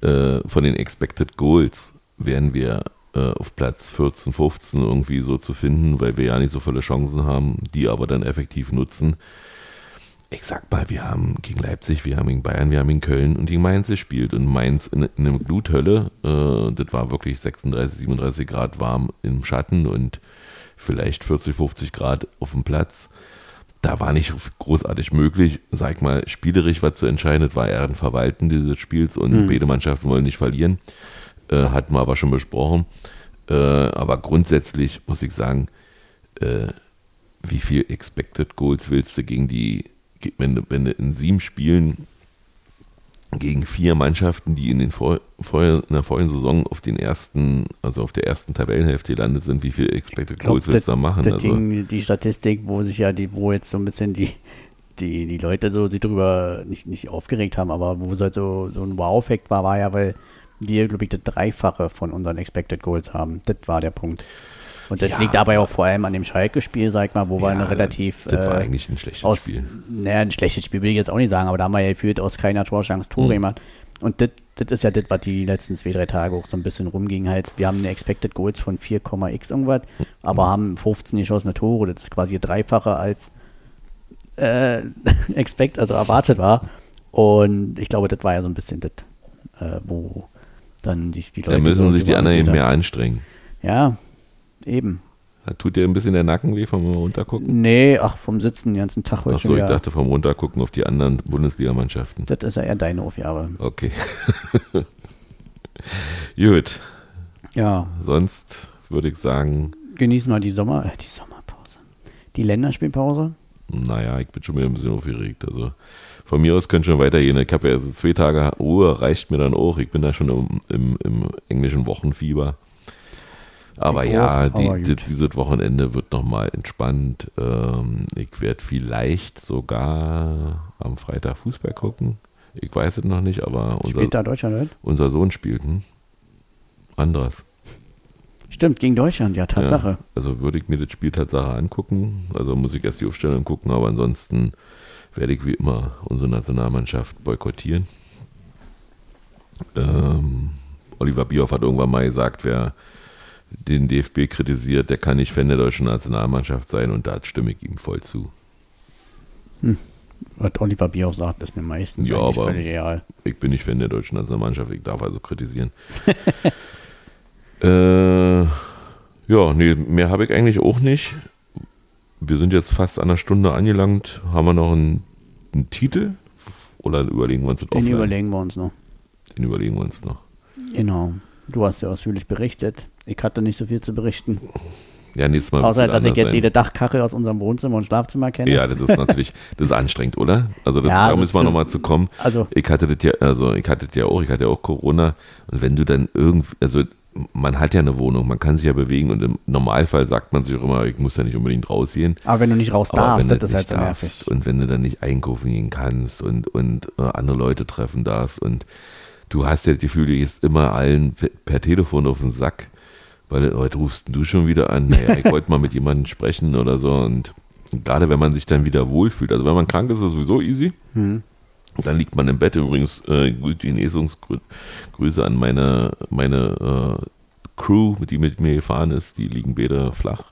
äh, von den Expected Goals wären wir äh, auf Platz 14, 15 irgendwie so zu finden, weil wir ja nicht so viele Chancen haben, die aber dann effektiv nutzen. Ich sag mal, wir haben gegen Leipzig, wir haben gegen Bayern, wir haben gegen Köln und gegen Mainz gespielt. Und Mainz in, in einer Gluthölle, äh, das war wirklich 36, 37 Grad warm im Schatten und vielleicht 40, 50 Grad auf dem Platz. Da war nicht großartig möglich, sag mal, spielerisch was zu entscheiden. Das war eher ein Verwalten dieses Spiels und mhm. beide Mannschaften wollen nicht verlieren. Äh, hatten wir aber schon besprochen. Äh, aber grundsätzlich muss ich sagen, äh, wie viel Expected Goals willst du gegen die, wenn du, wenn du in sieben Spielen gegen vier Mannschaften, die in, den vor, vor, in der vorigen Saison auf den ersten, also auf der ersten Tabellenhälfte gelandet sind, wie viel Expected glaub, Goals willst du da machen? Das also, Ding, die Statistik, wo sich ja die, wo jetzt so ein bisschen die, die, die Leute so sich darüber nicht, nicht aufgeregt haben, aber wo es halt so, so ein Wow-Effekt war, war ja, weil wir, glaube ich, das Dreifache von unseren Expected Goals haben. Das war der Punkt. Und das ja, liegt dabei auch vor allem an dem Schalke-Spiel, sag ich mal, wo ja, wir eine relativ. Das war äh, eigentlich ein schlechtes aus, Spiel. Naja, ein schlechtes Spiel will ich jetzt auch nicht sagen, aber da haben wir ja gefühlt aus keiner Torchance Tore mhm. gemacht. Und das ist ja das, was die letzten zwei, drei Tage auch so ein bisschen rumging halt. Wir haben eine Expected Goals von 4,x irgendwas, mhm. aber haben 15 geschossene Tore. Das ist quasi Dreifache als äh, expect, also erwartet war. Und ich glaube, das war ja so ein bisschen das, äh, wo dann die, die Leute. Da müssen sich die anderen eben mehr anstrengen. Ja, Eben. Tut dir ein bisschen der Nacken weh vom Runtergucken? Nee, ach, vom Sitzen den ganzen Tag. Ach so, ich dachte vom Runtergucken auf die anderen Bundesligamannschaften. Das ist ja eher deine Aufgabe. Okay. Gut. Ja. Sonst würde ich sagen. Genießen wir die Sommer, äh, die Sommerpause. Die Länderspielpause? Naja, ich bin schon wieder ein bisschen aufgeregt. Also von mir aus könnte schon weitergehen. Ich habe ja also zwei Tage Ruhe, reicht mir dann auch. Ich bin da schon im, im, im englischen Wochenfieber. Aber ich ja, auch, die, die, dieses Wochenende wird nochmal entspannt. Ähm, ich werde vielleicht sogar am Freitag Fußball gucken. Ich weiß es noch nicht, aber unser, spielt da Deutschland, unser Sohn spielt. Hm? Anderes. Stimmt, gegen Deutschland, ja, Tatsache. Ja, also würde ich mir das Spiel Tatsache angucken. Also muss ich erst die Aufstellung gucken, aber ansonsten werde ich wie immer unsere Nationalmannschaft boykottieren. Ähm, Oliver Bierhoff hat irgendwann mal gesagt, wer den DFB kritisiert, der kann nicht Fan der deutschen Nationalmannschaft sein und da stimme ich ihm voll zu. Hm. Was Oliver Bierhoff sagt, ist mir meistens ja, aber völlig egal. Ich bin nicht Fan der deutschen Nationalmannschaft, ich darf also kritisieren. äh, ja, nee, mehr habe ich eigentlich auch nicht. Wir sind jetzt fast an einer Stunde angelangt. Haben wir noch einen, einen Titel? Oder überlegen wir uns das Den offline? überlegen wir uns noch. Den überlegen wir uns noch. Genau. Du hast ja ausführlich berichtet. Ich hatte nicht so viel zu berichten. Ja, nächstes Mal. Außer, dass ich jetzt sein. jede Dachkarre aus unserem Wohnzimmer und Schlafzimmer kenne. Ja, das ist natürlich, das ist anstrengend, oder? Also das, Ja, da so müssen wir nochmal zu kommen. Also- ich hatte das ja, also ich hatte das ja auch, ich hatte ja auch Corona. Und wenn du dann irgendwie, also man hat ja eine Wohnung, man kann sich ja bewegen und im Normalfall sagt man sich auch immer, ich muss ja nicht unbedingt rausgehen. Aber wenn du nicht raus darfst, das du ist halt nicht so nervig. und wenn du dann nicht einkaufen gehen kannst und, und äh, andere Leute treffen darfst und du hast ja das Gefühl, du gehst immer allen per, per Telefon auf den Sack, weil heute rufst du schon wieder an, naja, ich wollte mal mit jemandem sprechen oder so und gerade wenn man sich dann wieder wohlfühlt, also wenn man krank ist, ist es sowieso easy. Hm. Dann liegt man im Bett. Übrigens, äh, gute Genesungsgrüße an meine, meine äh, Crew, die mit mir gefahren ist. Die liegen beide flach.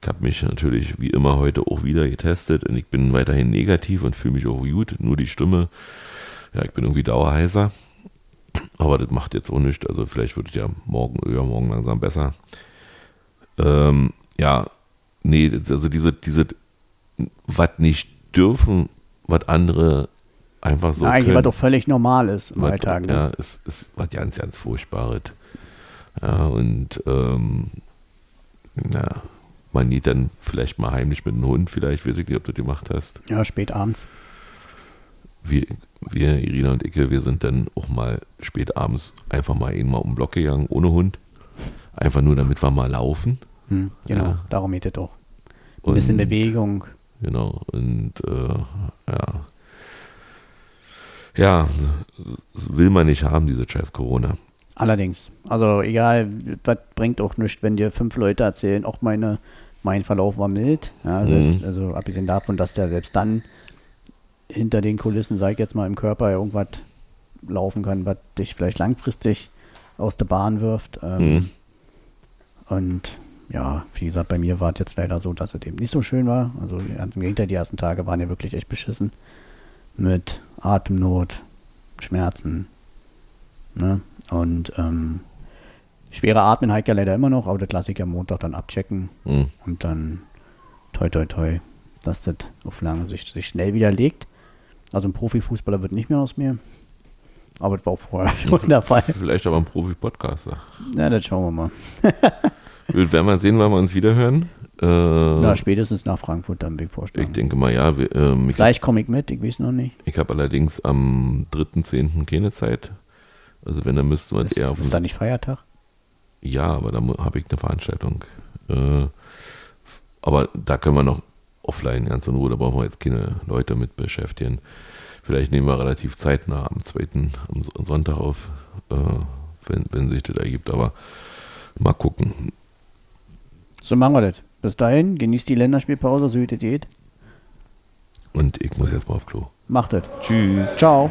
Ich habe mich natürlich wie immer heute auch wieder getestet und ich bin weiterhin negativ und fühle mich auch gut. Nur die Stimme, ja, ich bin irgendwie dauerheiser. Aber das macht jetzt auch nichts. Also vielleicht wird es ja morgen, übermorgen langsam besser. Ähm, ja, nee, also diese, diese, was nicht dürfen, was andere einfach so Eigentlich, was doch völlig normal ist im Was- Alltag. Ne? Ja, es ist was ganz, ganz Furchtbares. Ja, und ähm, na, man geht dann vielleicht mal heimlich mit einem Hund, vielleicht, weiß ich nicht, ob du das gemacht hast. Ja, spät abends. Wir, wir, Irina und Icke, wir sind dann auch mal spät abends einfach mal eben mal um den Block gegangen, ohne Hund. Einfach nur, damit wir mal laufen. Hm, genau, Ja. darum geht es doch. Ein bisschen Und- Bewegung. Genau, und äh, ja. Ja, das will man nicht haben, diese scheiß Corona. Allerdings. Also egal, was bringt auch nichts, wenn dir fünf Leute erzählen, auch meine, mein Verlauf war mild. Ja, Mhm. selbst, Also abgesehen davon, dass der selbst dann hinter den Kulissen, sag ich jetzt mal, im Körper irgendwas laufen kann, was dich vielleicht langfristig aus der Bahn wirft. Ähm, Mhm. Und ja, wie gesagt, bei mir war es jetzt leider so, dass es eben nicht so schön war. Also ganz im Gegenteil, die ersten Tage waren ja wirklich echt beschissen. Mit Atemnot, Schmerzen. Ne? Und ähm, schwere Atmen halt ja leider immer noch, aber das lasse ich am Montag dann abchecken Mhm. und dann toi toi toi, dass das auf lange Sicht sich schnell widerlegt. Also ein Profifußballer wird nicht mehr aus mir. Aber das war auch vorher schon der Fall. Vielleicht aber ein Profi-Podcaster. Ja, das schauen wir mal. Wir werden mal sehen, wann wir uns wiederhören. Äh, Na, spätestens nach Frankfurt dann, wie vorstellen. ich denke mal, ja. Wir, ähm, ich Gleich komme ich mit, ich weiß noch nicht. ich habe allerdings am 3.10. keine Zeit. Also wenn, dann müsste man Ist, eher auf ist da nicht Feiertag? Ja, aber da habe ich eine Veranstaltung. Äh, aber da können wir noch offline ganz in Ruhe, da brauchen wir jetzt keine Leute mit beschäftigen. Vielleicht nehmen wir relativ zeitnah am 2. am Sonntag auf, äh, wenn, wenn sich das ergibt, aber mal gucken. So machen wir das. Bis dahin, genießt die Länderspielpause, so wie das geht. Und ich muss jetzt mal auf Klo. Macht es. Tschüss. Ciao.